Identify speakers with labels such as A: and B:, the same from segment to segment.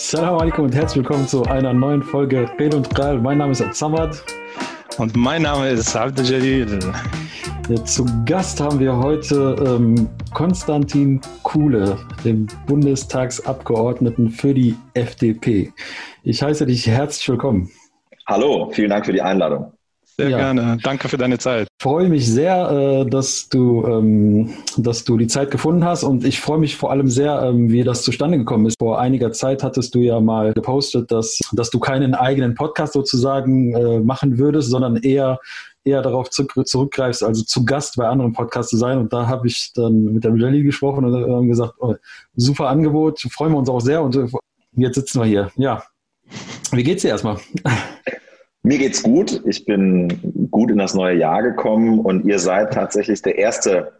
A: Salam alaikum und herzlich willkommen zu einer neuen Folge Red und Kral. Mein Name ist Samad.
B: Und mein Name ist Abdel Jalil.
A: Ja, zu Gast haben wir heute ähm, Konstantin Kuhle, den Bundestagsabgeordneten für die FDP. Ich heiße dich herzlich willkommen.
C: Hallo, vielen Dank für die Einladung.
B: Sehr ja. gerne. Danke für deine Zeit.
A: Ich freue mich sehr, äh, dass du, ähm, dass du die Zeit gefunden hast und ich freue mich vor allem sehr, ähm, wie das zustande gekommen ist. Vor einiger Zeit hattest du ja mal gepostet, dass, dass du keinen eigenen Podcast sozusagen äh, machen würdest, sondern eher eher darauf zurückgreifst, also zu Gast bei anderen Podcasts zu sein. Und da habe ich dann mit der Jelly gesprochen und haben gesagt, oh, super Angebot, freuen wir uns auch sehr. Und äh, jetzt sitzen wir hier. Ja. Wie geht's dir erstmal?
C: Mir geht's gut. Ich bin gut in das neue Jahr gekommen und ihr seid tatsächlich der erste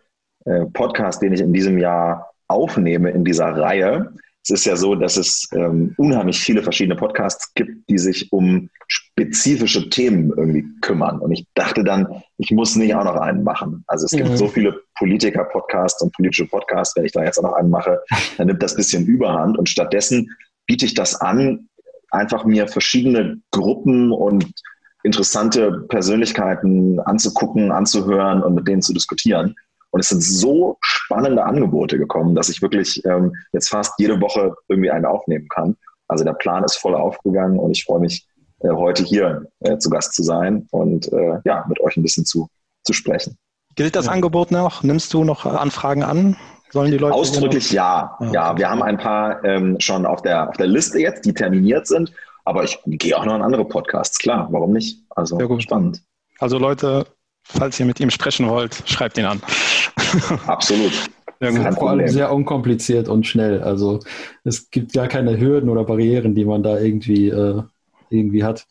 C: äh, Podcast, den ich in diesem Jahr aufnehme in dieser Reihe. Es ist ja so, dass es ähm, unheimlich viele verschiedene Podcasts gibt, die sich um spezifische Themen irgendwie kümmern. Und ich dachte dann, ich muss nicht auch noch einen machen. Also es gibt mhm. so viele Politiker-Podcasts und politische Podcasts, wenn ich da jetzt auch noch einen mache, dann nimmt das ein bisschen Überhand. Und stattdessen biete ich das an, einfach mir verschiedene Gruppen und interessante Persönlichkeiten anzugucken, anzuhören und mit denen zu diskutieren. Und es sind so spannende Angebote gekommen, dass ich wirklich ähm, jetzt fast jede Woche irgendwie einen aufnehmen kann. Also der Plan ist voll aufgegangen und ich freue mich, äh, heute hier äh, zu Gast zu sein und äh, ja, mit euch ein bisschen zu, zu sprechen.
B: Gilt das ja. Angebot noch? Nimmst du noch Anfragen an?
C: Sollen die Leute Ausdrücklich ja. Ah, ja, wir haben ein paar ähm, schon auf der, auf der Liste jetzt, die terminiert sind. Aber ich gehe auch noch an andere Podcasts, klar, warum nicht? Also Sehr gut. spannend.
B: Also Leute, falls ihr mit ihm sprechen wollt, schreibt ihn an.
C: Absolut.
A: Ja, vor allem sehr unkompliziert und schnell. Also es gibt gar keine Hürden oder Barrieren, die man da irgendwie, äh, irgendwie hat.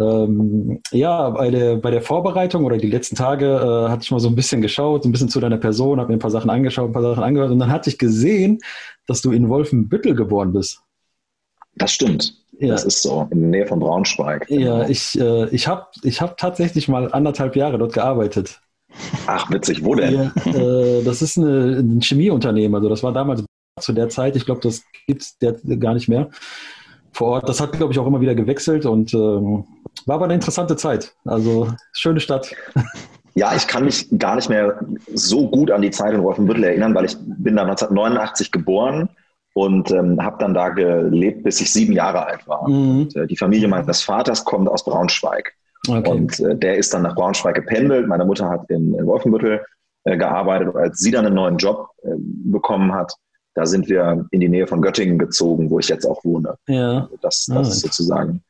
A: Ähm, ja, bei der, bei der Vorbereitung oder die letzten Tage äh, hatte ich mal so ein bisschen geschaut, ein bisschen zu deiner Person, habe mir ein paar Sachen angeschaut, ein paar Sachen angehört und dann hatte ich gesehen, dass du in Wolfenbüttel geboren bist.
C: Das stimmt. Ja. Das ist so, in der Nähe von Braunschweig.
A: Genau. Ja, ich, äh, ich habe ich hab tatsächlich mal anderthalb Jahre dort gearbeitet.
C: Ach, witzig, wo denn?
A: Ja, äh, das ist eine, ein Chemieunternehmen, also das war damals zu der Zeit, ich glaube, das gibt es gar nicht mehr vor Ort. Das hat, glaube ich, auch immer wieder gewechselt und ähm, war aber eine interessante Zeit. Also schöne Stadt.
C: Ja, ich kann mich gar nicht mehr so gut an die Zeit in Wolfenbüttel erinnern, weil ich bin da 1989 geboren und ähm, habe dann da gelebt, bis ich sieben Jahre alt war. Mhm. Und, äh, die Familie meines Vaters kommt aus Braunschweig. Okay. Und äh, der ist dann nach Braunschweig gependelt. Meine Mutter hat in, in Wolfenbüttel äh, gearbeitet. Und als sie dann einen neuen Job äh, bekommen hat, da sind wir in die Nähe von Göttingen gezogen, wo ich jetzt auch wohne. Ja. Also das, das ah, ist sozusagen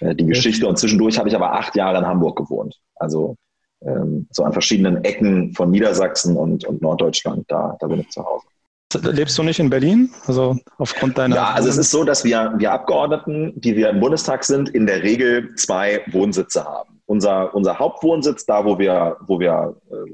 C: äh, die Geschichte. Und zwischendurch habe ich aber acht Jahre in Hamburg gewohnt. Also ähm, so an verschiedenen Ecken von Niedersachsen und, und Norddeutschland, da, da bin ich zu Hause.
B: Lebst du nicht in Berlin? Also aufgrund deiner.
C: Ja, also es ist so, dass wir, wir Abgeordneten, die wir im Bundestag sind, in der Regel zwei Wohnsitze haben. Unser, unser Hauptwohnsitz, da wo wir, wo wir äh,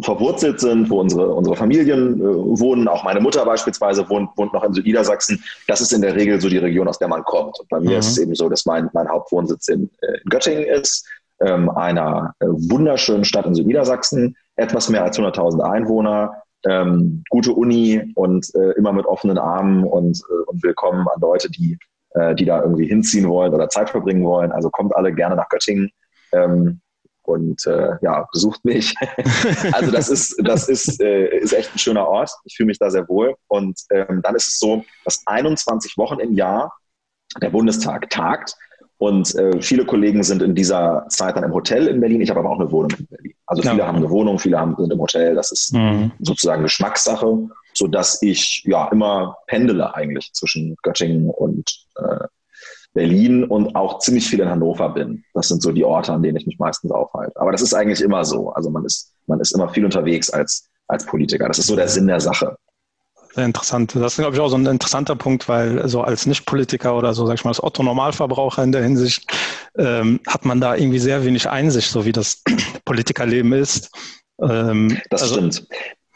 C: verwurzelt sind, wo unsere, unsere Familien äh, wohnen. Auch meine Mutter beispielsweise wohnt, wohnt noch in Südniedersachsen. Das ist in der Regel so die Region, aus der man kommt. Und bei mir mhm. ist es eben so, dass mein, mein Hauptwohnsitz in, äh, in Göttingen ist, ähm, einer äh, wunderschönen Stadt in Südniedersachsen, etwas mehr als 100.000 Einwohner, ähm, gute Uni und äh, immer mit offenen Armen und, und willkommen an Leute, die, die da irgendwie hinziehen wollen oder Zeit verbringen wollen. Also kommt alle gerne nach Göttingen. Ähm, und äh, ja, besucht mich. also das ist, das ist, äh, ist echt ein schöner Ort. Ich fühle mich da sehr wohl. Und ähm, dann ist es so, dass 21 Wochen im Jahr der Bundestag tagt. Und äh, viele Kollegen sind in dieser Zeit dann im Hotel in Berlin. Ich habe aber auch eine Wohnung in Berlin. Also viele ja. haben eine Wohnung, viele haben, sind im Hotel. Das ist mhm. sozusagen Geschmackssache, sodass ich ja immer pendele eigentlich zwischen Göttingen und äh, Berlin und auch ziemlich viel in Hannover bin. Das sind so die Orte, an denen ich mich meistens aufhalte. Aber das ist eigentlich immer so. Also man ist, man ist immer viel unterwegs als, als Politiker. Das ist so der Sinn der Sache.
B: Sehr interessant. Das ist, glaube ich, auch so ein interessanter Punkt, weil so als Nicht-Politiker oder so, sag ich mal, als Otto-Normalverbraucher in der Hinsicht, ähm, hat man da irgendwie sehr wenig Einsicht, so wie das Politikerleben ist.
C: Ähm, das also, stimmt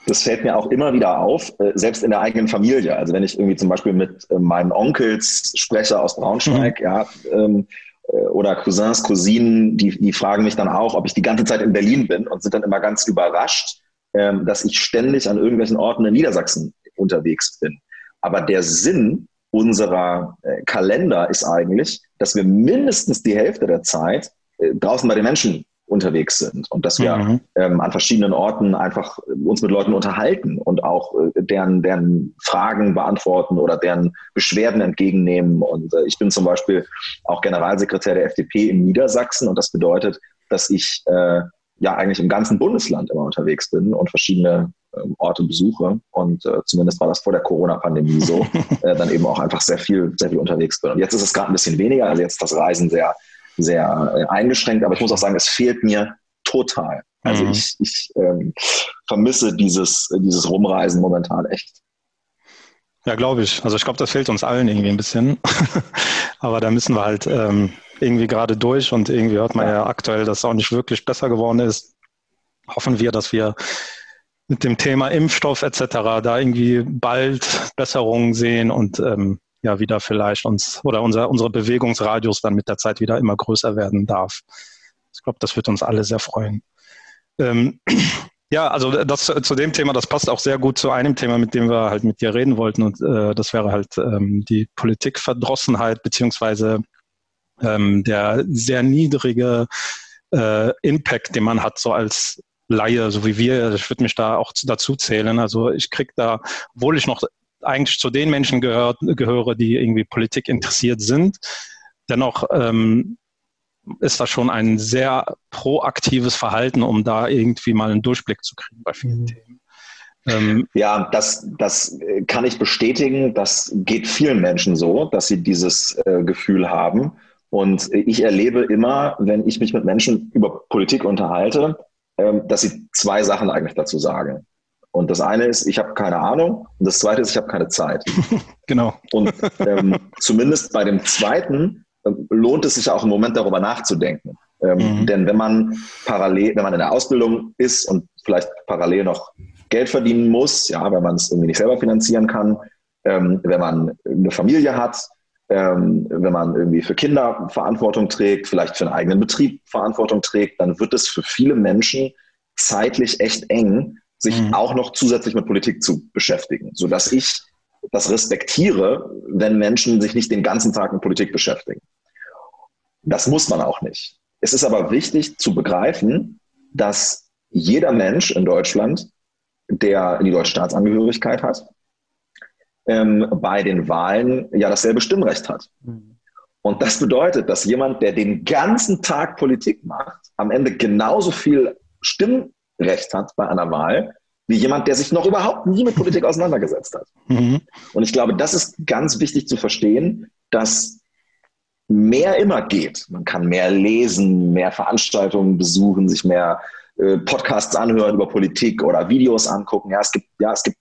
C: das fällt mir auch immer wieder auf, äh, selbst in der eigenen Familie. Also wenn ich irgendwie zum Beispiel mit äh, meinen Onkels spreche aus Braunschweig, mhm. ja, ähm, äh, oder Cousins, Cousinen, die, die fragen mich dann auch, ob ich die ganze Zeit in Berlin bin und sind dann immer ganz überrascht, ähm, dass ich ständig an irgendwelchen Orten in Niedersachsen unterwegs bin. Aber der Sinn unserer äh, Kalender ist eigentlich, dass wir mindestens die Hälfte der Zeit äh, draußen bei den Menschen unterwegs sind und dass wir mhm. ähm, an verschiedenen Orten einfach äh, uns mit Leuten unterhalten und auch äh, deren, deren Fragen beantworten oder deren Beschwerden entgegennehmen. Und äh, ich bin zum Beispiel auch Generalsekretär der FDP in Niedersachsen und das bedeutet, dass ich äh, ja eigentlich im ganzen Bundesland immer unterwegs bin und verschiedene ähm, Orte besuche. Und äh, zumindest war das vor der Corona-Pandemie so, äh, dann eben auch einfach sehr viel, sehr viel unterwegs bin. Und jetzt ist es gerade ein bisschen weniger, also jetzt das Reisen sehr sehr äh, eingeschränkt, aber ich muss auch sagen, es fehlt mir total. Also mhm. ich, ich ähm, vermisse dieses, dieses Rumreisen momentan echt.
B: Ja, glaube ich. Also ich glaube, das fehlt uns allen irgendwie ein bisschen. aber da müssen wir halt ähm, irgendwie gerade durch und irgendwie hört man ja. ja aktuell, dass es auch nicht wirklich besser geworden ist. Hoffen wir, dass wir mit dem Thema Impfstoff etc. da irgendwie bald Besserungen sehen und ähm, ja wieder vielleicht uns oder unser, unsere Bewegungsradius dann mit der Zeit wieder immer größer werden darf. Ich glaube, das wird uns alle sehr freuen. Ähm, ja, also das zu dem Thema, das passt auch sehr gut zu einem Thema, mit dem wir halt mit dir reden wollten. Und äh, das wäre halt ähm, die Politikverdrossenheit beziehungsweise ähm, der sehr niedrige äh, Impact, den man hat, so als Laie, so wie wir. Ich würde mich da auch dazu zählen. Also ich kriege da, obwohl ich noch eigentlich zu den Menschen gehört, gehöre, die irgendwie Politik interessiert sind. Dennoch ähm, ist das schon ein sehr proaktives Verhalten, um da irgendwie mal einen Durchblick zu kriegen bei vielen mhm. Themen.
C: Ähm, ja, das, das kann ich bestätigen. Das geht vielen Menschen so, dass sie dieses äh, Gefühl haben. Und ich erlebe immer, wenn ich mich mit Menschen über Politik unterhalte, äh, dass sie zwei Sachen eigentlich dazu sagen. Und das eine ist, ich habe keine Ahnung. Und das zweite ist, ich habe keine Zeit.
B: genau.
C: Und ähm, zumindest bei dem zweiten äh, lohnt es sich auch im Moment darüber nachzudenken. Ähm, mhm. Denn wenn man parallel, wenn man in der Ausbildung ist und vielleicht parallel noch Geld verdienen muss, ja, wenn man es irgendwie nicht selber finanzieren kann, ähm, wenn man eine Familie hat, ähm, wenn man irgendwie für Kinder Verantwortung trägt, vielleicht für einen eigenen Betrieb Verantwortung trägt, dann wird es für viele Menschen zeitlich echt eng, sich mhm. auch noch zusätzlich mit Politik zu beschäftigen, sodass ich das respektiere, wenn Menschen sich nicht den ganzen Tag mit Politik beschäftigen. Das muss man auch nicht. Es ist aber wichtig zu begreifen, dass jeder Mensch in Deutschland, der die deutsche Staatsangehörigkeit hat, ähm, bei den Wahlen ja dasselbe Stimmrecht hat. Mhm. Und das bedeutet, dass jemand, der den ganzen Tag Politik macht, am Ende genauso viel Stimm Recht hat bei einer Wahl, wie jemand, der sich noch überhaupt nie mit Politik auseinandergesetzt hat. Mhm. Und ich glaube, das ist ganz wichtig zu verstehen, dass mehr immer geht. Man kann mehr lesen, mehr Veranstaltungen besuchen, sich mehr äh, Podcasts anhören über Politik oder Videos angucken. Ja, es gibt, ja, es gibt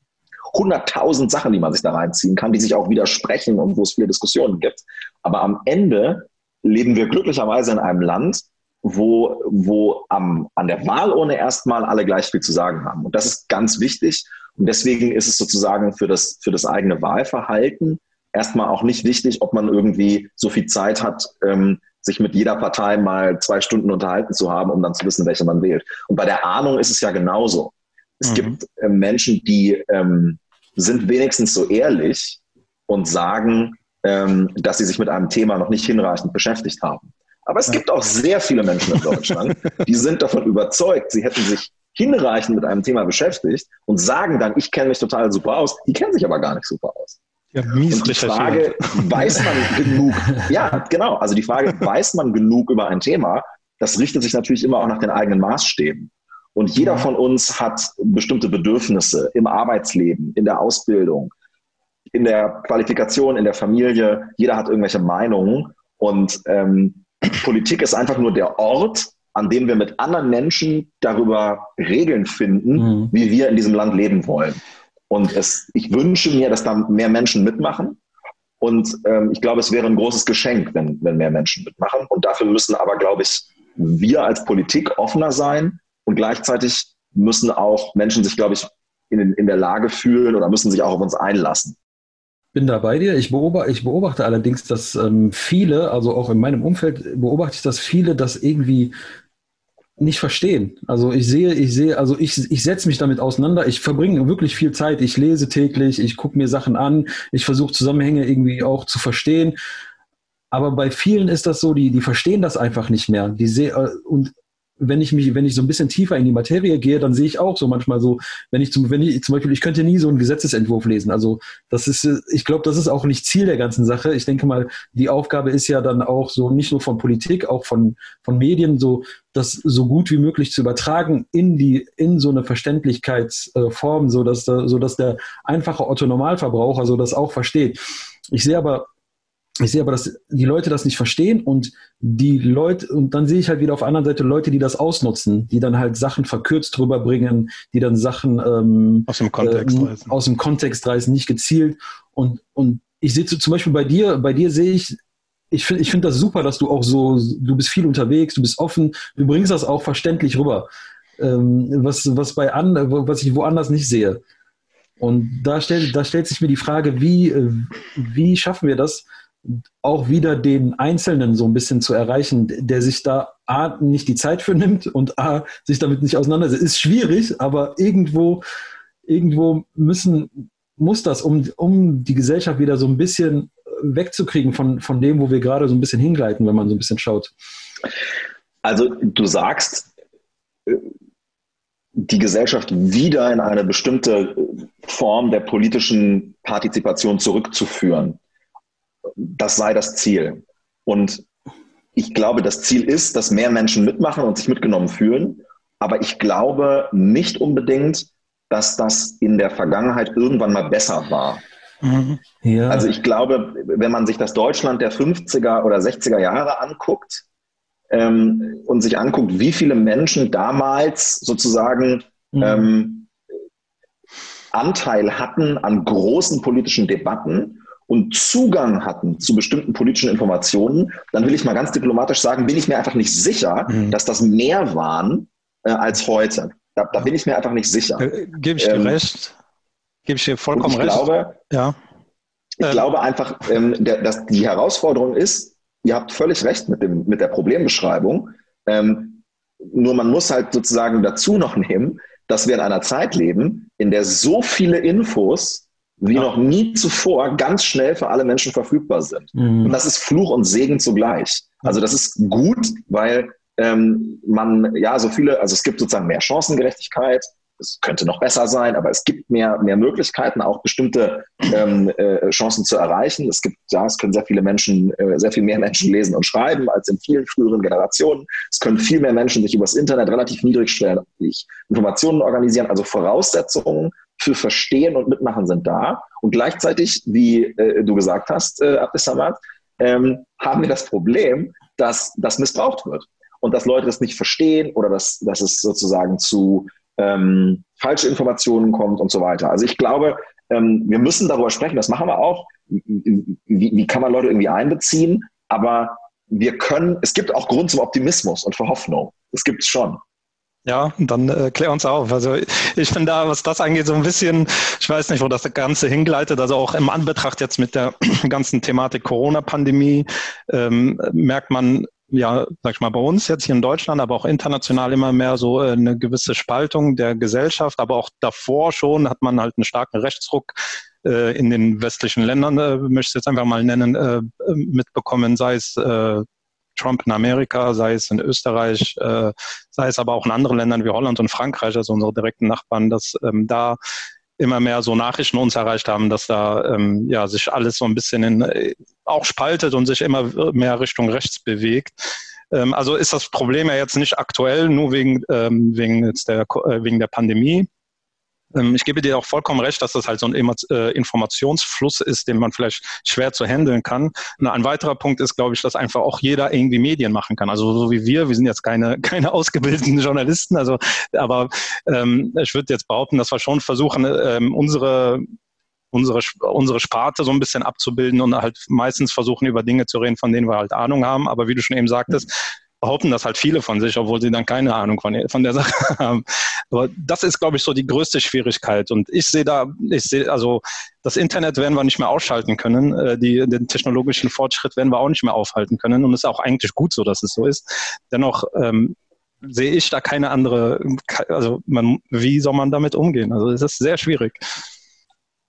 C: hunderttausend Sachen, die man sich da reinziehen kann, die sich auch widersprechen und wo es viele Diskussionen gibt. Aber am Ende leben wir glücklicherweise in einem Land, wo, wo am, an der Wahlurne erstmal alle gleich viel zu sagen haben. Und das ist ganz wichtig. Und deswegen ist es sozusagen für das, für das eigene Wahlverhalten erstmal auch nicht wichtig, ob man irgendwie so viel Zeit hat, ähm, sich mit jeder Partei mal zwei Stunden unterhalten zu haben, um dann zu wissen, welche man wählt. Und bei der Ahnung ist es ja genauso. Es mhm. gibt äh, Menschen, die ähm, sind wenigstens so ehrlich und sagen, ähm, dass sie sich mit einem Thema noch nicht hinreichend beschäftigt haben. Aber es gibt auch sehr viele Menschen in Deutschland, die sind davon überzeugt, sie hätten sich hinreichend mit einem Thema beschäftigt und sagen dann, ich kenne mich total super aus. Die kennen sich aber gar nicht super aus.
B: Ja, mies und
C: die Frage, weiß man genug? Ja, genau. Also die Frage, weiß man genug über ein Thema? Das richtet sich natürlich immer auch nach den eigenen Maßstäben. Und jeder von uns hat bestimmte Bedürfnisse im Arbeitsleben, in der Ausbildung, in der Qualifikation, in der Familie. Jeder hat irgendwelche Meinungen. Und ähm, Politik ist einfach nur der Ort, an dem wir mit anderen Menschen darüber Regeln finden, mhm. wie wir in diesem Land leben wollen. Und es, ich wünsche mir, dass da mehr Menschen mitmachen. Und ähm, ich glaube, es wäre ein großes Geschenk, wenn, wenn mehr Menschen mitmachen. Und dafür müssen aber, glaube ich, wir als Politik offener sein. Und gleichzeitig müssen auch Menschen sich, glaube ich, in, in der Lage fühlen oder müssen sich auch auf uns einlassen
A: bin da bei dir. Ich beobachte, ich beobachte allerdings, dass ähm, viele, also auch in meinem Umfeld beobachte ich, dass viele das irgendwie nicht verstehen. Also ich sehe, ich sehe, also ich, ich setze mich damit auseinander. Ich verbringe wirklich viel Zeit. Ich lese täglich, ich gucke mir Sachen an, ich versuche Zusammenhänge irgendwie auch zu verstehen. Aber bei vielen ist das so, die, die verstehen das einfach nicht mehr. Die seh, äh, und wenn ich mich, wenn ich so ein bisschen tiefer in die Materie gehe, dann sehe ich auch so manchmal so, wenn ich zum, wenn ich zum Beispiel, ich könnte nie so einen Gesetzesentwurf lesen. Also das ist, ich glaube, das ist auch nicht Ziel der ganzen Sache. Ich denke mal, die Aufgabe ist ja dann auch so nicht nur von Politik, auch von von Medien so, das so gut wie möglich zu übertragen in die in so eine Verständlichkeitsform, so dass so dass der einfache Otto Normalverbraucher so das auch versteht. Ich sehe aber ich sehe aber, dass die Leute das nicht verstehen und die Leute, und dann sehe ich halt wieder auf der anderen Seite Leute, die das ausnutzen, die dann halt Sachen verkürzt drüber bringen, die dann Sachen ähm,
B: aus dem Kontext
A: äh, reißen. Aus dem Kontext reißen, nicht gezielt. Und, und ich sehe zum Beispiel bei dir, bei dir sehe ich, ich finde ich finde das super, dass du auch so, du bist viel unterwegs, du bist offen, du bringst das auch verständlich rüber. Ähm, was, was bei an, was ich woanders nicht sehe. Und da stellt, da stellt sich mir die Frage, wie, äh, wie schaffen wir das, auch wieder den Einzelnen so ein bisschen zu erreichen, der sich da A, nicht die Zeit für nimmt und A, sich damit nicht auseinandersetzt. Ist schwierig, aber irgendwo, irgendwo müssen, muss das, um, um die Gesellschaft wieder so ein bisschen wegzukriegen von, von dem, wo wir gerade so ein bisschen hingleiten, wenn man so ein bisschen schaut.
C: Also du sagst, die Gesellschaft wieder in eine bestimmte Form der politischen Partizipation zurückzuführen das sei das Ziel. Und ich glaube, das Ziel ist, dass mehr Menschen mitmachen und sich mitgenommen fühlen. Aber ich glaube nicht unbedingt, dass das in der Vergangenheit irgendwann mal besser war. Mhm. Ja. Also ich glaube, wenn man sich das Deutschland der 50er oder 60er Jahre anguckt ähm, und sich anguckt, wie viele Menschen damals sozusagen mhm. ähm, Anteil hatten an großen politischen Debatten und Zugang hatten zu bestimmten politischen Informationen, dann will ich mal ganz diplomatisch sagen, bin ich mir einfach nicht sicher, mhm. dass das mehr waren äh, als heute. Da, da, bin ich mir einfach nicht sicher. Äh,
B: Gebe ich dir ähm, recht. Gebe ich dir vollkommen
C: ich
B: recht.
C: Glaube, ja. Ich ähm. glaube einfach, ähm, der, dass die Herausforderung ist, ihr habt völlig recht mit, dem, mit der Problembeschreibung. Ähm, nur man muss halt sozusagen dazu noch nehmen, dass wir in einer Zeit leben, in der so viele Infos wie ja. noch nie zuvor ganz schnell für alle Menschen verfügbar sind. Mhm. Und das ist Fluch und Segen zugleich. Also das ist gut, weil ähm, man ja so viele, also es gibt sozusagen mehr Chancengerechtigkeit. Es könnte noch besser sein, aber es gibt mehr, mehr Möglichkeiten, auch bestimmte ähm, äh, Chancen zu erreichen. Es gibt, ja, es können sehr viele Menschen, äh, sehr viel mehr Menschen lesen und schreiben als in vielen früheren Generationen. Es können viel mehr Menschen sich übers Internet relativ niedrigschwellig Informationen organisieren. Also Voraussetzungen für Verstehen und Mitmachen sind da. Und gleichzeitig, wie äh, du gesagt hast, äh, Abdesamad, ähm, haben wir das Problem, dass das missbraucht wird und dass Leute das nicht verstehen oder dass, dass es sozusagen zu ähm, falsche Informationen kommt und so weiter. Also ich glaube, ähm, wir müssen darüber sprechen, das machen wir auch. Wie, wie kann man Leute irgendwie einbeziehen? Aber wir können, es gibt auch Grund zum Optimismus und für Hoffnung. Das gibt es schon.
B: Ja, dann äh, klär uns auf. Also ich finde da, was das angeht, so ein bisschen, ich weiß nicht, wo das Ganze hingleitet. Also auch im Anbetracht jetzt mit der ganzen Thematik Corona-Pandemie ähm, merkt man ja, sag ich mal, bei uns jetzt hier in Deutschland, aber auch international immer mehr so äh, eine gewisse Spaltung der Gesellschaft. Aber auch davor schon hat man halt einen starken Rechtsruck äh, in den westlichen Ländern, äh, möchte ich jetzt einfach mal nennen, mitbekommen, sei es Trump in Amerika, sei es in Österreich, äh, sei es aber auch in anderen Ländern wie Holland und Frankreich, also unsere direkten Nachbarn, dass ähm, da immer mehr so Nachrichten uns erreicht haben, dass da ähm, ja sich alles so ein bisschen in, äh, auch spaltet und sich immer mehr Richtung rechts bewegt. Ähm, also ist das Problem ja jetzt nicht aktuell, nur wegen, ähm, wegen, jetzt der, äh, wegen der Pandemie, ähm, ich gebe dir auch vollkommen recht, dass das halt so ein äh, Informationsfluss ist, den man vielleicht schwer zu handeln kann. Ein weiterer Punkt ist, glaube ich, dass einfach auch jeder irgendwie Medien machen kann. Also so wie wir, wir sind jetzt keine, keine ausgebildeten Journalisten, also aber ähm, ich würde jetzt behaupten, dass wir schon versuchen, ähm, unsere unsere, unsere Sparte so ein bisschen abzubilden und halt meistens versuchen, über Dinge zu reden, von denen wir halt Ahnung haben. Aber wie du schon eben sagtest, behaupten das halt viele von sich, obwohl sie dann keine Ahnung von, von der Sache haben. Aber das ist, glaube ich, so die größte Schwierigkeit. Und ich sehe da, ich sehe, also das Internet werden wir nicht mehr ausschalten können. Äh, die, den technologischen Fortschritt werden wir auch nicht mehr aufhalten können. Und es ist auch eigentlich gut so, dass es so ist. Dennoch ähm, sehe ich da keine andere, also man, wie soll man damit umgehen? Also es ist sehr schwierig.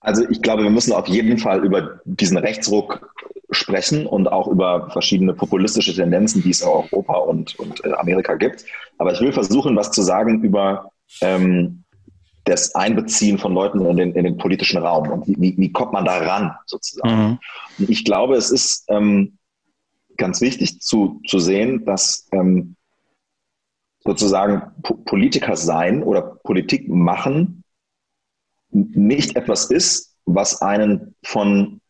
C: Also ich glaube, wir müssen auf jeden Fall über diesen Rechtsruck sprechen und auch über verschiedene populistische Tendenzen, die es in Europa und, und Amerika gibt. Aber ich will versuchen, was zu sagen über ähm, das Einbeziehen von Leuten in den, in den politischen Raum und wie, wie kommt man da ran sozusagen. Mhm. Ich glaube, es ist ähm, ganz wichtig zu, zu sehen, dass ähm, sozusagen Politiker sein oder Politik machen nicht etwas ist, was einen von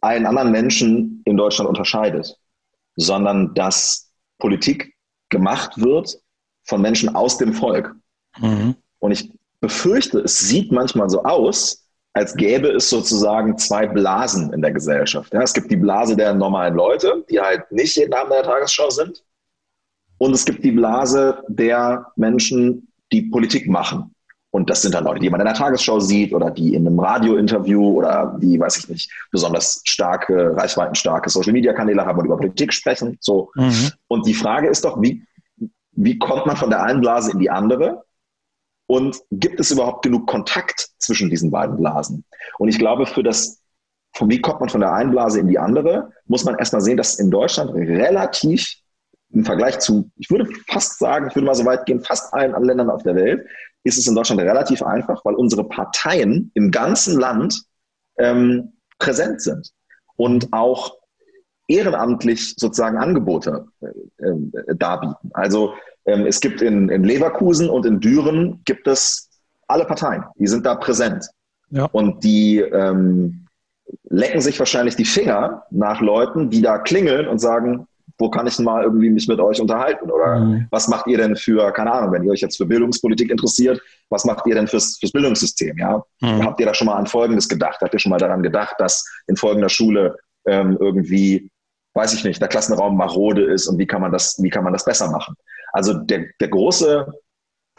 C: allen anderen Menschen in Deutschland unterscheidet, sondern dass Politik gemacht wird von Menschen aus dem Volk. Mhm. Und ich befürchte, es sieht manchmal so aus, als gäbe es sozusagen zwei Blasen in der Gesellschaft. Ja, es gibt die Blase der normalen Leute, die halt nicht jeden Abend in der Tagesschau sind. Und es gibt die Blase der Menschen, die Politik machen. Und das sind dann Leute, die man in der Tagesschau sieht oder die in einem Radiointerview oder die, weiß ich nicht, besonders starke, reichweitenstarke Social-Media-Kanäle haben und über Politik sprechen. So. Mhm. Und die Frage ist doch, wie, wie kommt man von der einen Blase in die andere? Und gibt es überhaupt genug Kontakt zwischen diesen beiden Blasen? Und ich glaube, für das, von wie kommt man von der einen Blase in die andere, muss man erstmal sehen, dass in Deutschland relativ im Vergleich zu, ich würde fast sagen, ich würde mal so weit gehen, fast allen Ländern auf der Welt, ist es in Deutschland relativ einfach, weil unsere Parteien im ganzen Land ähm, präsent sind und auch ehrenamtlich sozusagen Angebote äh, äh, darbieten. Also ähm, es gibt in, in Leverkusen und in Düren gibt es alle Parteien, die sind da präsent. Ja. Und die ähm, lecken sich wahrscheinlich die Finger nach Leuten, die da klingeln und sagen, wo kann ich denn mal irgendwie mich mit euch unterhalten? Oder mhm. was macht ihr denn für, keine Ahnung, wenn ihr euch jetzt für Bildungspolitik interessiert, was macht ihr denn fürs, fürs Bildungssystem? Ja? Mhm. Habt ihr da schon mal an Folgendes gedacht? Habt ihr schon mal daran gedacht, dass in folgender Schule ähm, irgendwie, weiß ich nicht, der Klassenraum marode ist und wie kann man das, wie kann man das besser machen? Also der, der große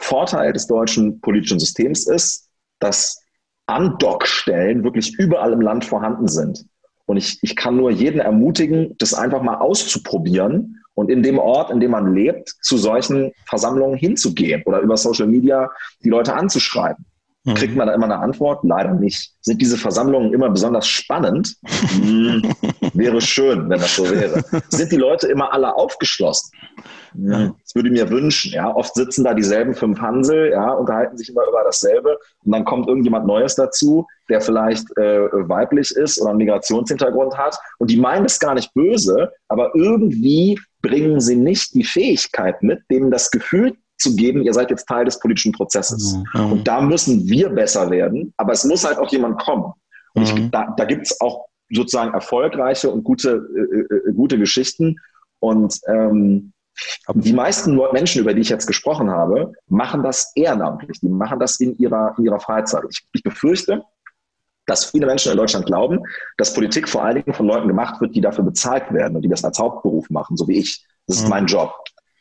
C: Vorteil des deutschen politischen Systems ist, dass Andockstellen wirklich überall im Land vorhanden sind. Und ich, ich kann nur jeden ermutigen, das einfach mal auszuprobieren und in dem Ort, in dem man lebt, zu solchen Versammlungen hinzugehen oder über Social Media die Leute anzuschreiben. Mhm. Kriegt man da immer eine Antwort? Leider nicht. Sind diese Versammlungen immer besonders spannend? wäre schön, wenn das so wäre. Sind die Leute immer alle aufgeschlossen? Ja, das würde ich mir wünschen. Ja, oft sitzen da dieselben fünf Hansel, ja, unterhalten sich immer über dasselbe und dann kommt irgendjemand Neues dazu, der vielleicht äh, weiblich ist oder einen Migrationshintergrund hat und die meinen es gar nicht böse, aber irgendwie bringen sie nicht die Fähigkeit mit, denen das Gefühl zu geben, ihr seid jetzt Teil des politischen Prozesses. Mhm. Und da müssen wir besser werden, aber es muss halt auch jemand kommen. Und ich, da, da gibt es auch sozusagen erfolgreiche und gute, äh, äh, gute Geschichten. Und ähm, die meisten Menschen, über die ich jetzt gesprochen habe, machen das ehrenamtlich. Die machen das in ihrer, in ihrer Freizeit. Ich, ich befürchte, dass viele Menschen in Deutschland glauben, dass Politik vor allen Dingen von Leuten gemacht wird, die dafür bezahlt werden und die das als Hauptberuf machen, so wie ich. Das ist mhm. mein Job.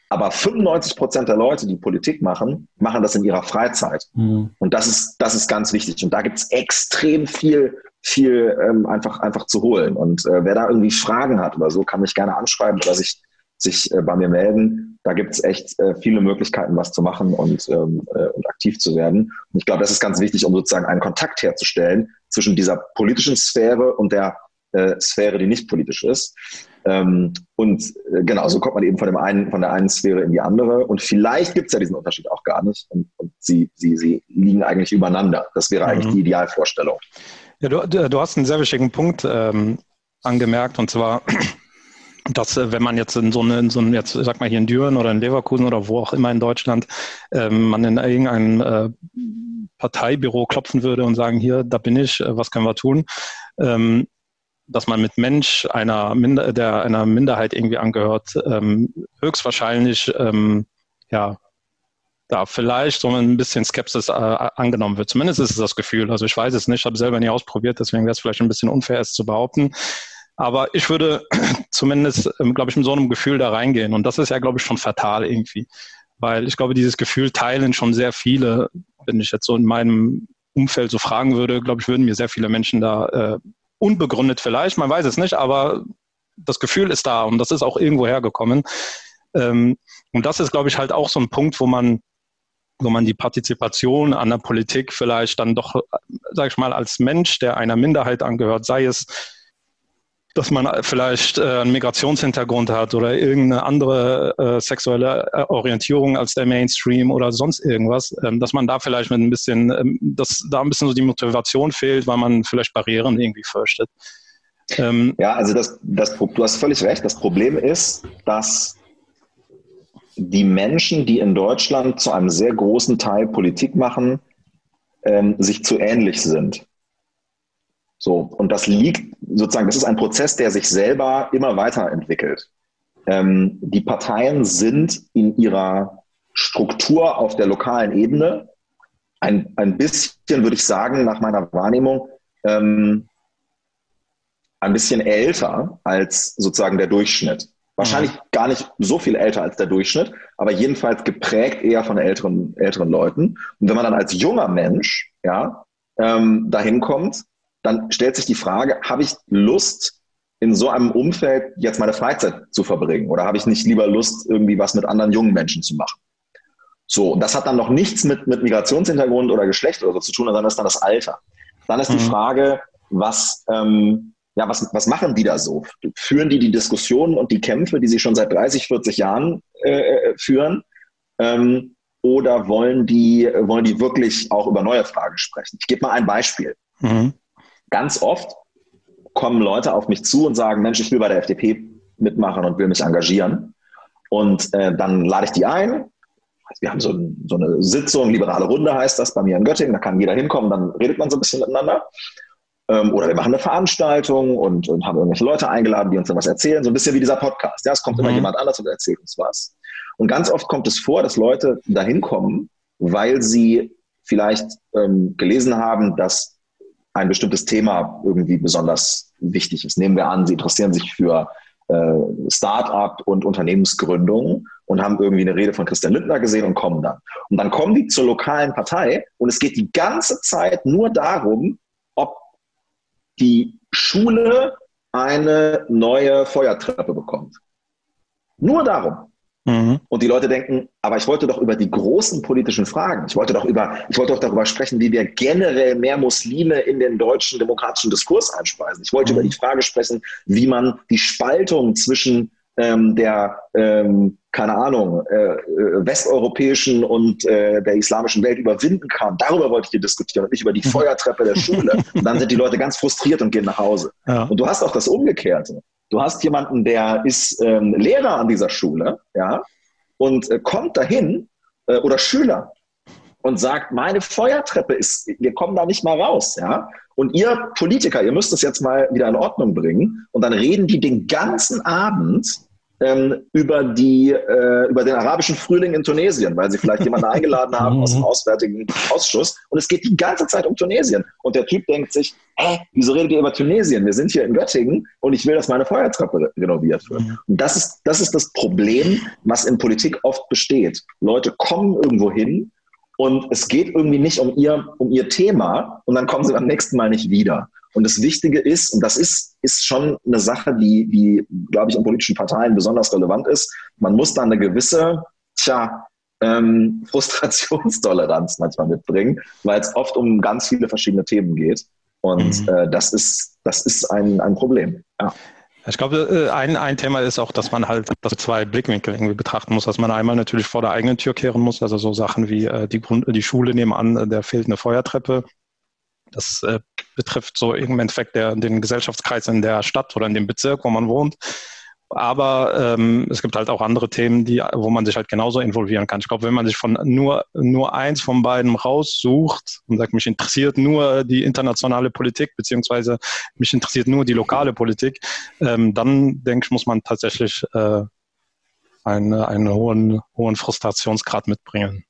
C: Aber 95 Prozent der Leute, die Politik machen, machen das in ihrer Freizeit. Mhm. Und das ist, das ist ganz wichtig. Und da gibt es extrem viel, viel ähm, einfach, einfach zu holen. Und äh, wer da irgendwie Fragen hat oder so, kann mich gerne anschreiben oder sich sich äh, bei mir melden. Da gibt es echt äh, viele Möglichkeiten, was zu machen und, ähm, äh, und aktiv zu werden. Und ich glaube, das ist ganz wichtig, um sozusagen einen Kontakt herzustellen zwischen dieser politischen Sphäre und der äh, Sphäre, die nicht politisch ist. Ähm, und äh, genau, so kommt man eben von, dem einen, von der einen Sphäre in die andere. Und vielleicht gibt es ja diesen Unterschied auch gar nicht. Und, und sie, sie, sie liegen eigentlich übereinander. Das wäre eigentlich mhm. die Idealvorstellung.
B: Ja, du, du hast einen sehr wichtigen Punkt ähm, angemerkt, und zwar dass äh, wenn man jetzt in so eine, in so ein, jetzt sag mal hier in Düren oder in Leverkusen oder wo auch immer in Deutschland, ähm, man in irgendein äh, Parteibüro klopfen würde und sagen, hier, da bin ich, äh, was können wir tun? Ähm, dass man mit Mensch einer, Minder, der einer Minderheit irgendwie angehört, ähm, höchstwahrscheinlich ähm, ja da vielleicht so ein bisschen Skepsis äh, angenommen wird. Zumindest ist es das Gefühl. Also ich weiß es nicht, habe selber nie ausprobiert, deswegen wäre es vielleicht ein bisschen unfair, es zu behaupten. Aber ich würde zumindest, ähm, glaube ich, mit so einem Gefühl da reingehen. Und das ist ja, glaube ich, schon fatal irgendwie. Weil ich glaube, dieses Gefühl teilen schon sehr viele. Wenn ich jetzt so in meinem Umfeld so fragen würde, glaube ich, würden mir sehr viele Menschen da äh, unbegründet vielleicht, man weiß es nicht, aber das Gefühl ist da und das ist auch irgendwo hergekommen. Ähm, und das ist, glaube ich, halt auch so ein Punkt, wo man wo man die Partizipation an der Politik vielleicht dann doch, sag ich mal, als Mensch, der einer Minderheit angehört, sei es, dass man vielleicht äh, einen Migrationshintergrund hat oder irgendeine andere äh, sexuelle äh, Orientierung als der Mainstream oder sonst irgendwas, ähm, dass man da vielleicht mit ein bisschen, ähm, dass da ein bisschen so die Motivation fehlt, weil man vielleicht Barrieren irgendwie fürchtet.
C: Ähm, ja, also das, das, du hast völlig recht. Das Problem ist, dass die Menschen, die in Deutschland zu einem sehr großen Teil Politik machen, ähm, sich zu ähnlich sind. So, und das liegt sozusagen, das ist ein Prozess, der sich selber immer weiterentwickelt. Ähm, die Parteien sind in ihrer Struktur auf der lokalen Ebene ein, ein bisschen, würde ich sagen, nach meiner Wahrnehmung, ähm, ein bisschen älter als sozusagen der Durchschnitt. Wahrscheinlich mhm. gar nicht so viel älter als der Durchschnitt, aber jedenfalls geprägt eher von älteren, älteren Leuten. Und wenn man dann als junger Mensch ja, ähm, dahin kommt, dann stellt sich die Frage, habe ich Lust, in so einem Umfeld jetzt meine Freizeit zu verbringen? Oder habe ich nicht lieber Lust, irgendwie was mit anderen jungen Menschen zu machen? So, das hat dann noch nichts mit, mit Migrationshintergrund oder Geschlecht oder so zu tun, sondern ist dann das Alter. Dann ist mhm. die Frage, was, ähm, ja, was, was machen die da so? Führen die die Diskussionen und die Kämpfe, die sie schon seit 30, 40 Jahren äh, äh, führen? Ähm, oder wollen die, wollen die wirklich auch über neue Fragen sprechen? Ich gebe mal ein Beispiel. Mhm. Ganz oft kommen Leute auf mich zu und sagen, Mensch, ich will bei der FDP mitmachen und will mich engagieren. Und äh, dann lade ich die ein. Wir haben so, so eine Sitzung, liberale Runde heißt das bei mir in Göttingen, da kann jeder hinkommen, dann redet man so ein bisschen miteinander. Ähm, oder wir machen eine Veranstaltung und, und, haben irgendwelche Leute eingeladen, die uns dann was erzählen. So ein bisschen wie dieser Podcast. Ja, es kommt mhm. immer jemand anders und erzählt uns was. Und ganz oft kommt es vor, dass Leute dahin kommen, weil sie vielleicht ähm, gelesen haben, dass ein bestimmtes Thema irgendwie besonders wichtig ist. Nehmen wir an, sie interessieren sich für äh, Start-up und Unternehmensgründung und haben irgendwie eine Rede von Christian Lindner gesehen und kommen dann. Und dann kommen die zur lokalen Partei und es geht die ganze Zeit nur darum, die Schule eine neue Feuertreppe bekommt. Nur darum. Mhm. Und die Leute denken, aber ich wollte doch über die großen politischen Fragen, ich wollte doch über, ich wollte doch darüber sprechen, wie wir generell mehr Muslime in den deutschen demokratischen Diskurs einspeisen. Ich wollte mhm. über die Frage sprechen, wie man die Spaltung zwischen ähm, der, ähm, keine Ahnung, äh, äh, westeuropäischen und äh, der islamischen Welt überwinden kann. Darüber wollte ich hier diskutieren und nicht über die mhm. Feuertreppe der Schule. und dann sind die Leute ganz frustriert und gehen nach Hause. Ja. Und du hast auch das Umgekehrte. Du hast jemanden, der ist ähm, Lehrer an dieser Schule, ja, und äh, kommt dahin äh, oder Schüler und sagt, meine Feuertreppe ist, wir kommen da nicht mal raus, ja. Und ihr Politiker, ihr müsst es jetzt mal wieder in Ordnung bringen. Und dann reden die den ganzen Abend ähm, über, die, äh, über den arabischen Frühling in Tunesien, weil sie vielleicht jemanden eingeladen haben aus dem mhm. Auswärtigen Ausschuss. Und es geht die ganze Zeit um Tunesien. Und der Typ denkt sich, hä, wieso redet ihr über Tunesien? Wir sind hier in Göttingen und ich will, dass meine Feuertreppe renoviert wird. Mhm. Und das ist, das ist das Problem, was in Politik oft besteht. Leute kommen irgendwo hin und es geht irgendwie nicht um ihr, um ihr Thema und dann kommen sie beim nächsten Mal nicht wieder. Und das Wichtige ist, und das ist, ist schon eine Sache, die, die, glaube ich, in politischen Parteien besonders relevant ist, man muss da eine gewisse, tja, ähm, Frustrationstoleranz manchmal mitbringen, weil es oft um ganz viele verschiedene Themen geht. Und mhm. äh, das ist, das ist ein, ein Problem. Ja.
B: Ich glaube, äh, ein, ein Thema ist auch, dass man halt das zwei Blickwinkel irgendwie betrachten muss, dass man einmal natürlich vor der eigenen Tür kehren muss, also so Sachen wie äh, die, Grund, die Schule nebenan, äh, der fehlt eine Feuertreppe, das äh, betrifft so im Endeffekt der, den Gesellschaftskreis in der Stadt oder in dem Bezirk, wo man wohnt. Aber ähm, es gibt halt auch andere Themen, die, wo man sich halt genauso involvieren kann. Ich glaube, wenn man sich von nur, nur eins von beiden raussucht und sagt, mich interessiert nur die internationale Politik, beziehungsweise mich interessiert nur die lokale Politik, ähm, dann denke ich, muss man tatsächlich äh, einen, einen hohen, hohen Frustrationsgrad mitbringen.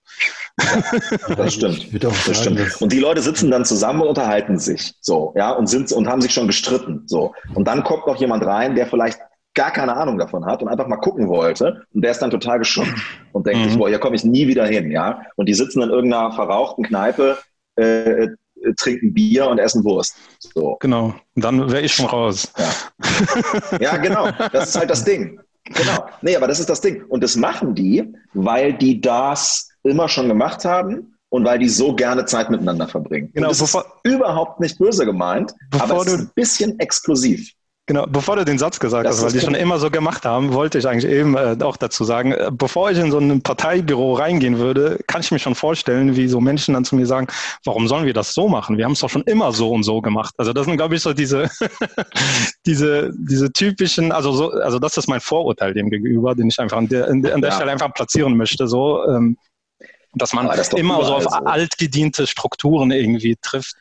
C: Das stimmt. das stimmt. Und die Leute sitzen dann zusammen und unterhalten sich so, ja, und sind und haben sich schon gestritten. So. Und dann kommt noch jemand rein, der vielleicht gar keine Ahnung davon hat und einfach mal gucken wollte. Und der ist dann total geschockt und denkt mhm. sich, boah, hier komme ich nie wieder hin, ja. Und die sitzen in irgendeiner verrauchten Kneipe, äh, äh trinken Bier und essen Wurst.
B: So. Genau. Und dann wäre ich schon raus.
C: Ja. ja, genau. Das ist halt das Ding. Genau. Nee, aber das ist das Ding. Und das machen die, weil die das immer schon gemacht haben und weil die so gerne Zeit miteinander verbringen. Genau, und das bevor, ist überhaupt nicht böse gemeint, aber es ist ein bisschen exklusiv.
B: Genau, bevor du den Satz gesagt das hast, weil die schon immer so gemacht haben, wollte ich eigentlich eben äh, auch dazu sagen, äh, bevor ich in so ein Parteibüro reingehen würde, kann ich mir schon vorstellen, wie so Menschen dann zu mir sagen, warum sollen wir das so machen? Wir haben es doch schon immer so und so gemacht. Also das sind, glaube ich, so diese, diese, diese typischen, also so, also das ist mein Vorurteil dem gegenüber, den ich einfach an der, an der, an der ja. Stelle einfach platzieren möchte, so, ähm, dass man das immer so auf so. altgediente Strukturen irgendwie trifft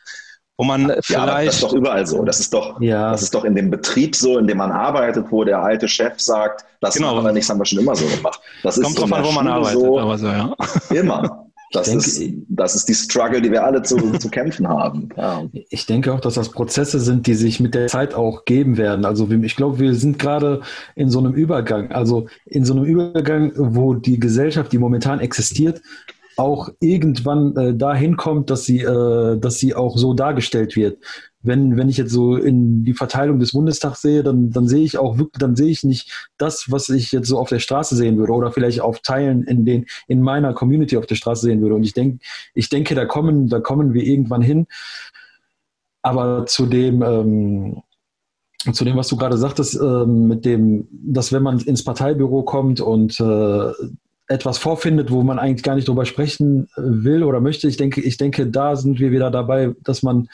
B: wo man vielleicht. Ja,
C: das ist doch überall so. Das ist doch, ja. das ist doch in dem Betrieb so, in dem man arbeitet, wo der alte Chef sagt, das genau. machen wir nicht, das haben wir schon immer so gemacht. Das
B: Kommt ist drauf an, wo man arbeitet, so, aber so, ja.
C: Immer. Das, denke, ist, das ist die Struggle, die wir alle zu, zu kämpfen haben.
A: Ja. Ich denke auch, dass das Prozesse sind, die sich mit der Zeit auch geben werden. Also ich glaube, wir sind gerade in so einem Übergang, also in so einem Übergang, wo die Gesellschaft, die momentan existiert, auch irgendwann äh, dahin kommt, dass sie, äh, dass sie auch so dargestellt wird. Wenn, wenn ich jetzt so in die Verteilung des Bundestags sehe, dann, dann sehe ich auch wirklich, dann sehe ich nicht das, was ich jetzt so auf der Straße sehen würde oder vielleicht auf Teilen in den, in meiner Community auf der Straße sehen würde. Und ich denke, ich denke, da kommen, da kommen wir irgendwann hin. Aber zu dem, ähm, zu dem, was du gerade sagtest, äh, mit dem, dass wenn man ins Parteibüro kommt und äh, etwas vorfindet, wo man eigentlich gar nicht drüber sprechen äh, will oder möchte. Ich denke, ich denke, da sind wir wieder dabei, dass man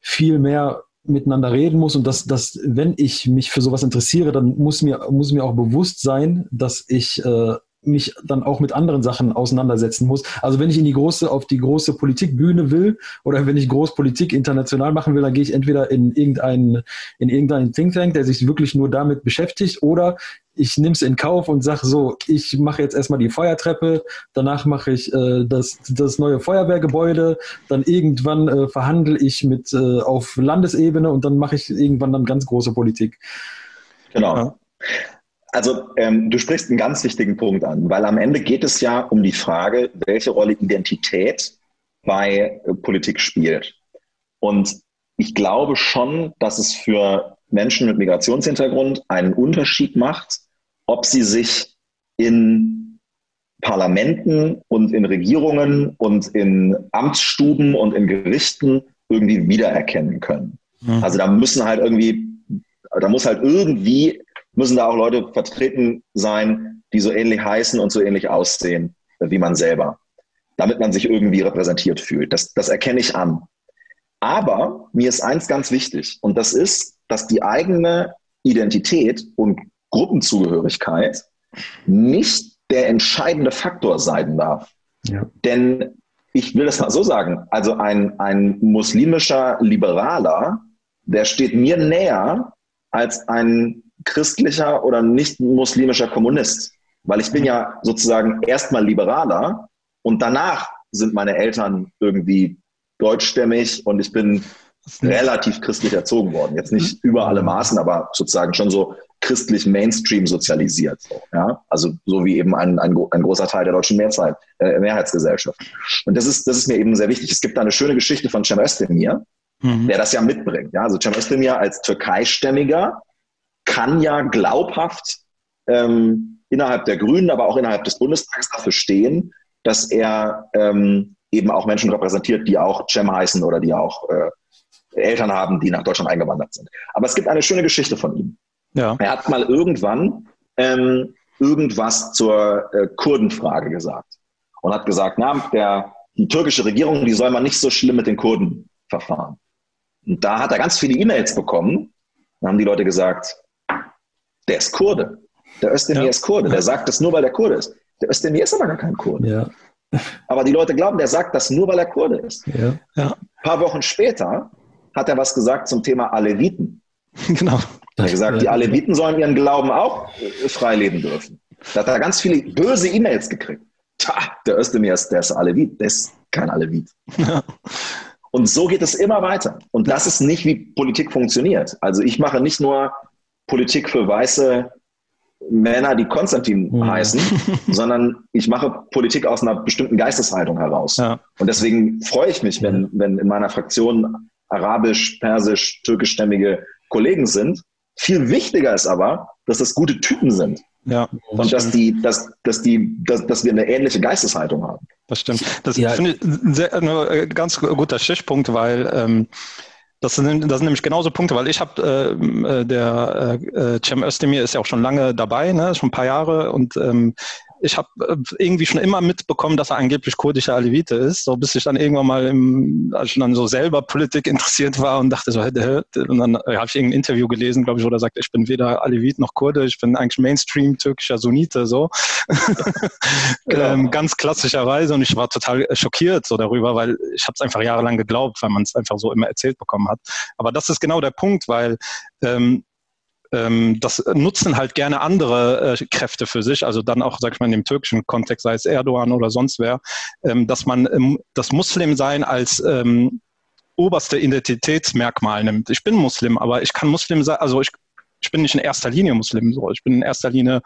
A: viel mehr miteinander reden muss und dass, dass wenn ich mich für sowas interessiere, dann muss mir, muss mir auch bewusst sein, dass ich äh, mich dann auch mit anderen Sachen auseinandersetzen muss. Also wenn ich in die große, auf die große Politikbühne will oder wenn ich Großpolitik international machen will, dann gehe ich entweder in irgendeinen, in irgendeinen Think Tank, der sich wirklich nur damit beschäftigt, oder ich nehme es in Kauf und sage so, ich mache jetzt erstmal die Feuertreppe, danach mache ich äh, das, das neue Feuerwehrgebäude, dann irgendwann äh, verhandle ich mit äh, auf Landesebene und dann mache ich irgendwann dann ganz große Politik.
C: Genau. Ja. Also ähm, du sprichst einen ganz wichtigen Punkt an, weil am Ende geht es ja um die Frage, welche Rolle Identität bei äh, Politik spielt. Und ich glaube schon, dass es für Menschen mit Migrationshintergrund einen Unterschied macht, ob sie sich in Parlamenten und in Regierungen und in Amtsstuben und in Gerichten irgendwie wiedererkennen können. Mhm. Also da müssen halt irgendwie, da muss halt irgendwie, müssen da auch Leute vertreten sein, die so ähnlich heißen und so ähnlich aussehen wie man selber, damit man sich irgendwie repräsentiert fühlt. Das, das erkenne ich an. Aber mir ist eins ganz wichtig und das ist, dass die eigene Identität und Gruppenzugehörigkeit nicht der entscheidende Faktor sein darf. Ja. Denn ich will das mal so sagen, also ein, ein muslimischer Liberaler, der steht mir näher als ein christlicher oder nicht muslimischer Kommunist. Weil ich bin ja sozusagen erstmal Liberaler und danach sind meine Eltern irgendwie deutschstämmig und ich bin relativ christlich erzogen worden. Jetzt nicht über alle Maßen, aber sozusagen schon so christlich Mainstream sozialisiert. So, ja? Also so wie eben ein, ein, ein großer Teil der deutschen Mehrzeit, äh, Mehrheitsgesellschaft. Und das ist, das ist mir eben sehr wichtig. Es gibt da eine schöne Geschichte von Cem Özdemir, mhm. der das ja mitbringt. Ja? Also Cem Özdemir als Türkeistämmiger kann ja glaubhaft ähm, innerhalb der Grünen, aber auch innerhalb des Bundestags dafür stehen, dass er ähm, eben auch Menschen repräsentiert, die auch Cem heißen oder die auch äh, Eltern haben, die nach Deutschland eingewandert sind. Aber es gibt eine schöne Geschichte von ihm. Ja. Er hat mal irgendwann ähm, irgendwas zur äh, Kurdenfrage gesagt und hat gesagt, na, der, die türkische Regierung, die soll man nicht so schlimm mit den Kurden verfahren. Und da hat er ganz viele E-Mails bekommen. Dann haben die Leute gesagt, der ist Kurde. Der Özdemir ja. ist Kurde. Der sagt das nur, weil der Kurde ist. Der Özdemir ist aber gar kein Kurde. Ja. Aber die Leute glauben, der sagt das nur, weil er Kurde ist. Ja. Ein paar Wochen später hat er was gesagt zum Thema Aleviten. Genau. Er hat gesagt, die Aleviten sollen ihren Glauben auch äh, frei leben dürfen. Da hat er ganz viele böse E-Mails gekriegt. Tja, der Özdemir ist, der ist Alevit, der ist kein Alevit. Ja. Und so geht es immer weiter. Und das ist nicht, wie Politik funktioniert. Also ich mache nicht nur Politik für weiße Männer, die Konstantin mhm. heißen, sondern ich mache Politik aus einer bestimmten Geisteshaltung heraus. Ja. Und deswegen freue ich mich, wenn, wenn in meiner Fraktion arabisch, persisch, türkischstämmige Kollegen sind. Viel wichtiger ist aber, dass das gute Typen sind. Ja, und dass die, dass, dass die, dass, dass wir eine ähnliche Geisteshaltung haben.
B: Das stimmt. Das ja. finde ich ein, sehr, ein äh, ganz guter Stichpunkt, weil ähm, das sind, das sind nämlich genauso Punkte, weil ich habe, äh, äh, der äh, Cem Özdemir ist ja auch schon lange dabei, ne, schon ein paar Jahre und ähm, ich habe äh, irgendwie schon immer mitbekommen, dass er angeblich kurdischer Alevite ist, so bis ich dann irgendwann mal im, als ich dann so selber Politik interessiert war und dachte so, hä, hä, und dann äh, habe ich irgendein Interview gelesen, glaube ich, wo er sagt, ich bin weder Alevit noch Kurde, ich bin eigentlich Mainstream türkischer Sunnite, so. genau. ähm, ganz klassischerweise und ich war total schockiert so darüber, weil ich habe es einfach jahrelang geglaubt, weil man es einfach so immer erzählt bekommen hat. Aber das ist genau der Punkt, weil ähm, ähm, das nutzen halt gerne andere äh, Kräfte für sich, also dann auch, sag ich mal, in dem türkischen Kontext, sei es Erdogan oder sonst wer, ähm, dass man ähm, das Muslimsein als ähm, oberste Identitätsmerkmal nimmt. Ich bin Muslim, aber ich kann Muslim sein, also ich, ich bin nicht in erster Linie Muslim, so. ich bin in erster Linie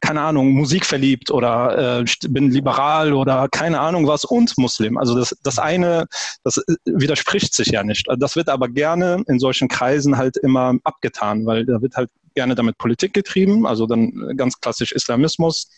B: keine Ahnung, Musik verliebt oder äh, bin liberal oder keine Ahnung was und Muslim. Also das, das eine, das äh, widerspricht sich ja nicht. Das wird aber gerne in solchen Kreisen halt immer abgetan, weil da wird halt gerne damit Politik getrieben, also dann ganz klassisch Islamismus.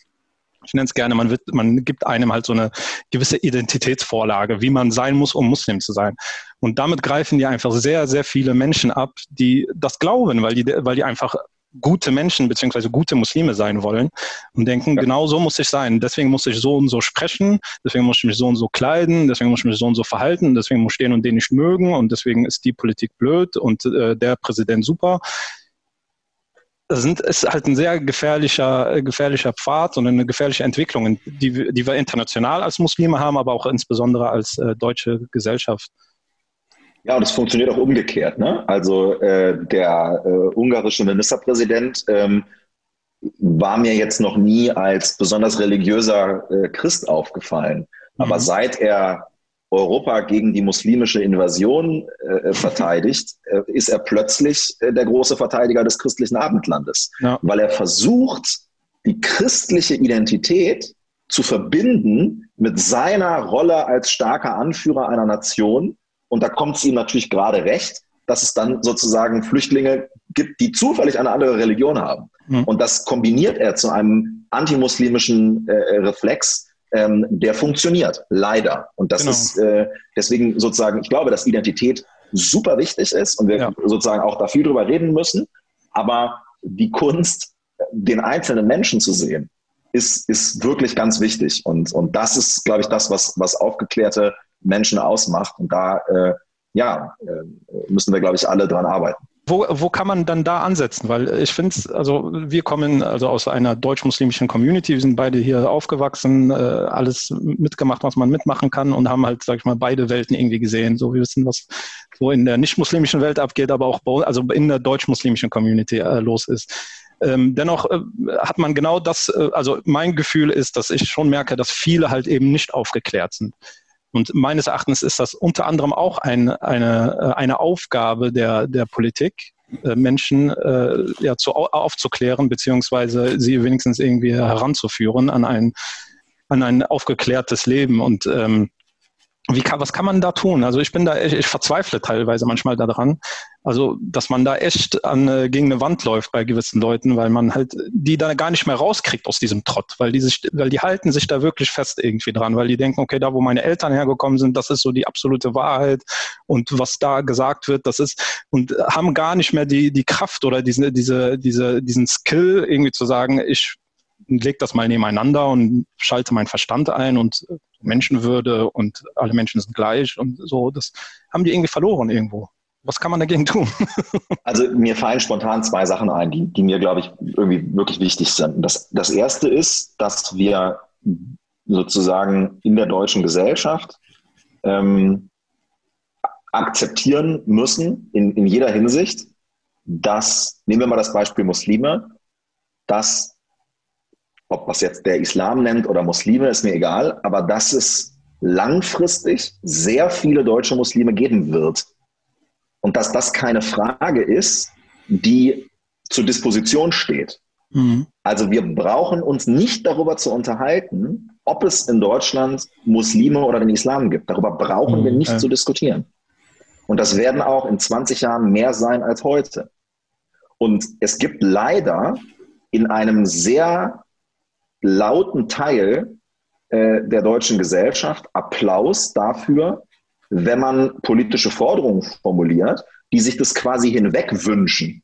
B: Ich nenne es gerne, man, wird, man gibt einem halt so eine gewisse Identitätsvorlage, wie man sein muss, um Muslim zu sein. Und damit greifen die einfach sehr, sehr viele Menschen ab, die das glauben, weil die, weil die einfach gute Menschen beziehungsweise gute Muslime sein wollen und denken, ja. genau so muss ich sein. Deswegen muss ich so und so sprechen, deswegen muss ich mich so und so kleiden, deswegen muss ich mich so und so verhalten, deswegen muss ich den und den nicht mögen und deswegen ist die Politik blöd und äh, der Präsident super. Das sind, ist halt ein sehr gefährlicher, gefährlicher Pfad und eine gefährliche Entwicklung, die, die wir international als Muslime haben, aber auch insbesondere als äh, deutsche Gesellschaft.
C: Ja, und es funktioniert auch umgekehrt. Ne? Also äh, der äh, ungarische Ministerpräsident ähm, war mir jetzt noch nie als besonders religiöser äh, Christ aufgefallen. Mhm. Aber seit er Europa gegen die muslimische Invasion äh, verteidigt, äh, ist er plötzlich äh, der große Verteidiger des christlichen Abendlandes, ja. weil er versucht, die christliche Identität zu verbinden mit seiner Rolle als starker Anführer einer Nation und da kommt es ihm natürlich gerade recht, dass es dann sozusagen Flüchtlinge gibt, die zufällig eine andere Religion haben. Mhm. Und das kombiniert er zu einem antimuslimischen äh, Reflex, ähm, der funktioniert, leider. Und das genau. ist äh, deswegen sozusagen, ich glaube, dass Identität super wichtig ist und wir ja. sozusagen auch da viel drüber reden müssen. Aber die Kunst, den einzelnen Menschen zu sehen, ist, ist wirklich ganz wichtig. Und, und das ist, glaube ich, das, was, was aufgeklärte Menschen ausmacht. Und da äh, ja, äh, müssen wir, glaube ich, alle dran arbeiten.
B: Wo, wo kann man dann da ansetzen? Weil ich finde, also wir kommen also aus einer deutsch-muslimischen Community, wir sind beide hier aufgewachsen, äh, alles mitgemacht, was man mitmachen kann und haben halt, sag ich mal, beide Welten irgendwie gesehen. So, wir wissen, was so in der nicht-muslimischen Welt abgeht, aber auch bei, also in der deutsch-muslimischen Community äh, los ist. Ähm, dennoch äh, hat man genau das, äh, also mein Gefühl ist, dass ich schon merke, dass viele halt eben nicht aufgeklärt sind. Und meines Erachtens ist das unter anderem auch ein, eine, äh, eine Aufgabe der, der Politik, äh, Menschen äh, ja, zu, aufzuklären, beziehungsweise sie wenigstens irgendwie heranzuführen an ein, an ein aufgeklärtes Leben. Und ähm, wie kann, was kann man da tun? Also ich bin da, ich, ich verzweifle teilweise manchmal daran. Also, dass man da echt an, äh, gegen eine Wand läuft bei gewissen Leuten, weil man halt die da gar nicht mehr rauskriegt aus diesem Trott, weil die sich, weil die halten sich da wirklich fest irgendwie dran, weil die denken, okay, da wo meine Eltern hergekommen sind, das ist so die absolute Wahrheit und was da gesagt wird, das ist und haben gar nicht mehr die, die Kraft oder diese, diese, diese, diesen Skill irgendwie zu sagen, ich leg das mal nebeneinander und schalte meinen Verstand ein und Menschenwürde und alle Menschen sind gleich und so. Das haben die irgendwie verloren irgendwo. Was kann man dagegen tun?
C: also mir fallen spontan zwei Sachen ein, die, die mir, glaube ich, irgendwie wirklich wichtig sind. Das, das erste ist, dass wir sozusagen in der deutschen Gesellschaft ähm, akzeptieren müssen, in, in jeder Hinsicht, dass, nehmen wir mal das Beispiel Muslime, dass ob was jetzt der Islam nennt oder Muslime, ist mir egal, aber dass es langfristig sehr viele deutsche Muslime geben wird. Und dass das keine Frage ist, die zur Disposition steht. Mhm. Also wir brauchen uns nicht darüber zu unterhalten, ob es in Deutschland Muslime oder den Islam gibt. Darüber brauchen mhm. wir nicht ja. zu diskutieren. Und das werden auch in 20 Jahren mehr sein als heute. Und es gibt leider in einem sehr lauten Teil äh, der deutschen Gesellschaft Applaus dafür, wenn man politische Forderungen formuliert, die sich das quasi hinwegwünschen.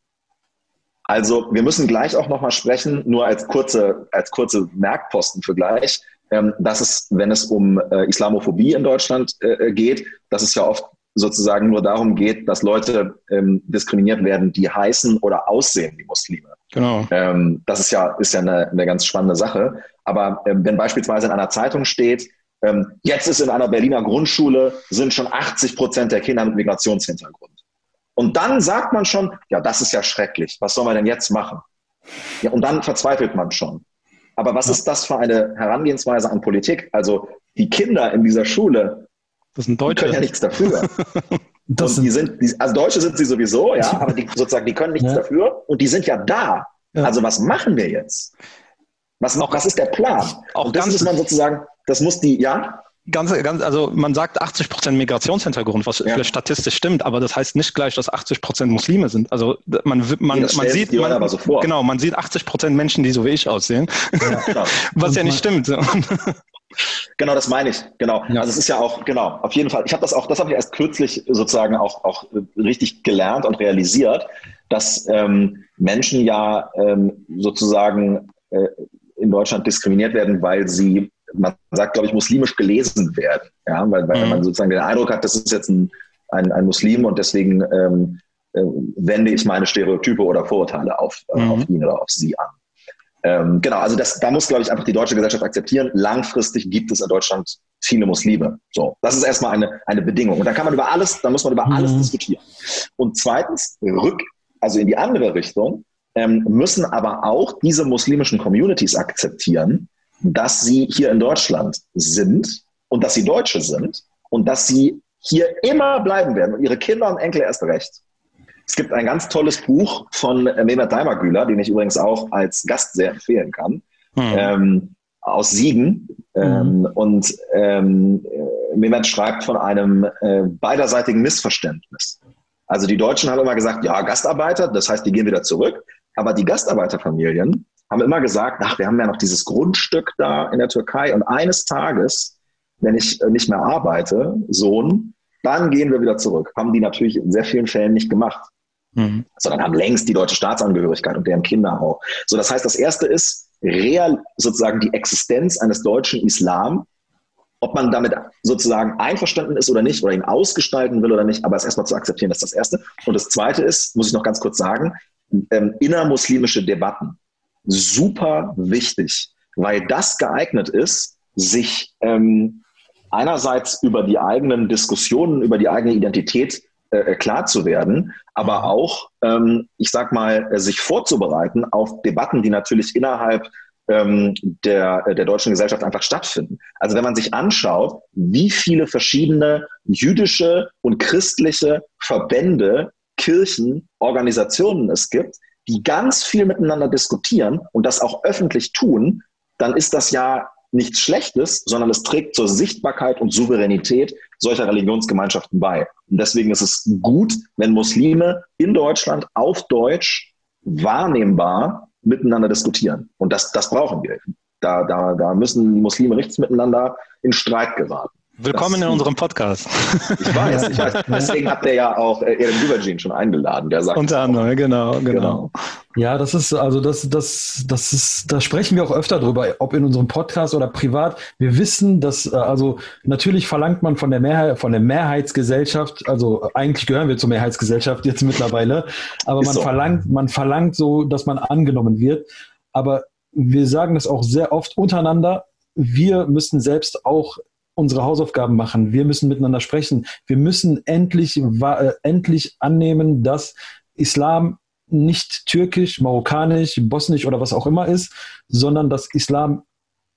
C: Also wir müssen gleich auch nochmal sprechen, nur als kurze, als kurze Merkposten für gleich, ähm, dass es, wenn es um äh, Islamophobie in Deutschland äh, geht, dass es ja oft sozusagen nur darum geht, dass Leute ähm, diskriminiert werden, die heißen oder aussehen wie Muslime. Genau. Ähm, das ist ja, ist ja eine, eine ganz spannende Sache. Aber ähm, wenn beispielsweise in einer Zeitung steht, ähm, jetzt ist in einer Berliner Grundschule sind schon 80 Prozent der Kinder mit Migrationshintergrund. Und dann sagt man schon, ja, das ist ja schrecklich. Was soll man denn jetzt machen? Ja, und dann verzweifelt man schon. Aber was ist das für eine Herangehensweise an Politik? Also die Kinder in dieser Schule,
B: das sind Deutsche.
C: können ja nichts dafür. und die sind, also Deutsche sind sie sowieso, ja, aber die sozusagen, die können nichts ja. dafür und die sind ja da. Ja. Also was machen wir jetzt? Was, auch, was ist der Plan? Auch und das muss man sozusagen, das muss die, ja?
B: Ganz, ganz, also man sagt 80 Prozent Migrationshintergrund, was ja. vielleicht statistisch stimmt, aber das heißt nicht gleich, dass 80 Prozent Muslime sind. Also man, man, man sieht, man, aber so vor. genau, man sieht 80 Prozent Menschen, die so wie ich aussehen, ja, was ja nicht stimmt.
C: Genau, das meine ich. Genau. Ja. Also es ist ja auch, genau, auf jeden Fall. Ich habe das auch, das habe ich erst kürzlich sozusagen auch, auch richtig gelernt und realisiert, dass ähm, Menschen ja ähm, sozusagen äh, in Deutschland diskriminiert werden, weil sie, man sagt, glaube ich, muslimisch gelesen werden. Ja, weil, weil mhm. man sozusagen den Eindruck hat, das ist jetzt ein, ein, ein Muslim und deswegen ähm, äh, wende ich meine Stereotype oder Vorurteile auf, äh, mhm. auf ihn oder auf sie an. Ähm, genau, also das, da muss, glaube ich, einfach die deutsche Gesellschaft akzeptieren. Langfristig gibt es in Deutschland viele Muslime. So, das ist erstmal eine, eine Bedingung. Und dann kann man über alles, dann muss man über alles mhm. diskutieren. Und zweitens, rück, also in die andere Richtung, ähm, müssen aber auch diese muslimischen Communities akzeptieren, dass sie hier in Deutschland sind und dass sie Deutsche sind und dass sie hier immer bleiben werden und ihre Kinder und Enkel erst recht. Es gibt ein ganz tolles Buch von Mehmet Daimagüler, den ich übrigens auch als Gast sehr empfehlen kann, mhm. ähm, aus Siegen. Ähm, mhm. Und ähm, Mehmet schreibt von einem äh, beiderseitigen Missverständnis. Also die Deutschen haben immer gesagt, ja, Gastarbeiter, das heißt, die gehen wieder zurück. Aber die Gastarbeiterfamilien haben immer gesagt, ach, wir haben ja noch dieses Grundstück da in der Türkei und eines Tages, wenn ich äh, nicht mehr arbeite, Sohn, dann gehen wir wieder zurück. Haben die natürlich in sehr vielen Fällen nicht gemacht mhm. sondern haben längst die deutsche Staatsangehörigkeit und deren Kinder auch. So, das heißt, das erste ist real sozusagen die Existenz eines deutschen Islam. Ob man damit sozusagen einverstanden ist oder nicht, oder ihn ausgestalten will oder nicht, aber es erstmal zu akzeptieren, das ist das Erste. Und das Zweite ist, muss ich noch ganz kurz sagen, ähm, innermuslimische Debatten. Super wichtig, weil das geeignet ist, sich ähm, einerseits über die eigenen Diskussionen, über die eigene Identität äh, klar zu werden, aber auch, ähm, ich sag mal, äh, sich vorzubereiten auf Debatten, die natürlich innerhalb ähm, der, der deutschen Gesellschaft einfach stattfinden. Also wenn man sich anschaut, wie viele verschiedene jüdische und christliche Verbände, Kirchen, Organisationen es gibt, die ganz viel miteinander diskutieren und das auch öffentlich tun, dann ist das ja nichts Schlechtes, sondern es trägt zur Sichtbarkeit und Souveränität solcher Religionsgemeinschaften bei. Und deswegen ist es gut, wenn Muslime in Deutschland auf Deutsch wahrnehmbar miteinander diskutieren. Und das, das brauchen wir. Da, da, da müssen Muslime nichts miteinander in Streit geraten.
B: Willkommen das, in unserem Podcast.
C: Ich weiß, ich weiß. Deswegen hat der ja auch äh, Erin Güvercin schon eingeladen. Der sagt
B: Unter anderem, genau, genau, genau.
A: Ja, das ist, also das, das, das ist, da sprechen wir auch öfter drüber, ob in unserem Podcast oder privat. Wir wissen, dass, äh, also natürlich verlangt man von der Mehrheit, von der Mehrheitsgesellschaft, also eigentlich gehören wir zur Mehrheitsgesellschaft jetzt mittlerweile, aber man so. verlangt, man verlangt so, dass man angenommen wird. Aber wir sagen das auch sehr oft untereinander. Wir müssen selbst auch unsere Hausaufgaben machen. Wir müssen miteinander sprechen. Wir müssen endlich, äh, endlich annehmen, dass Islam nicht türkisch, marokkanisch, bosnisch oder was auch immer ist, sondern dass Islam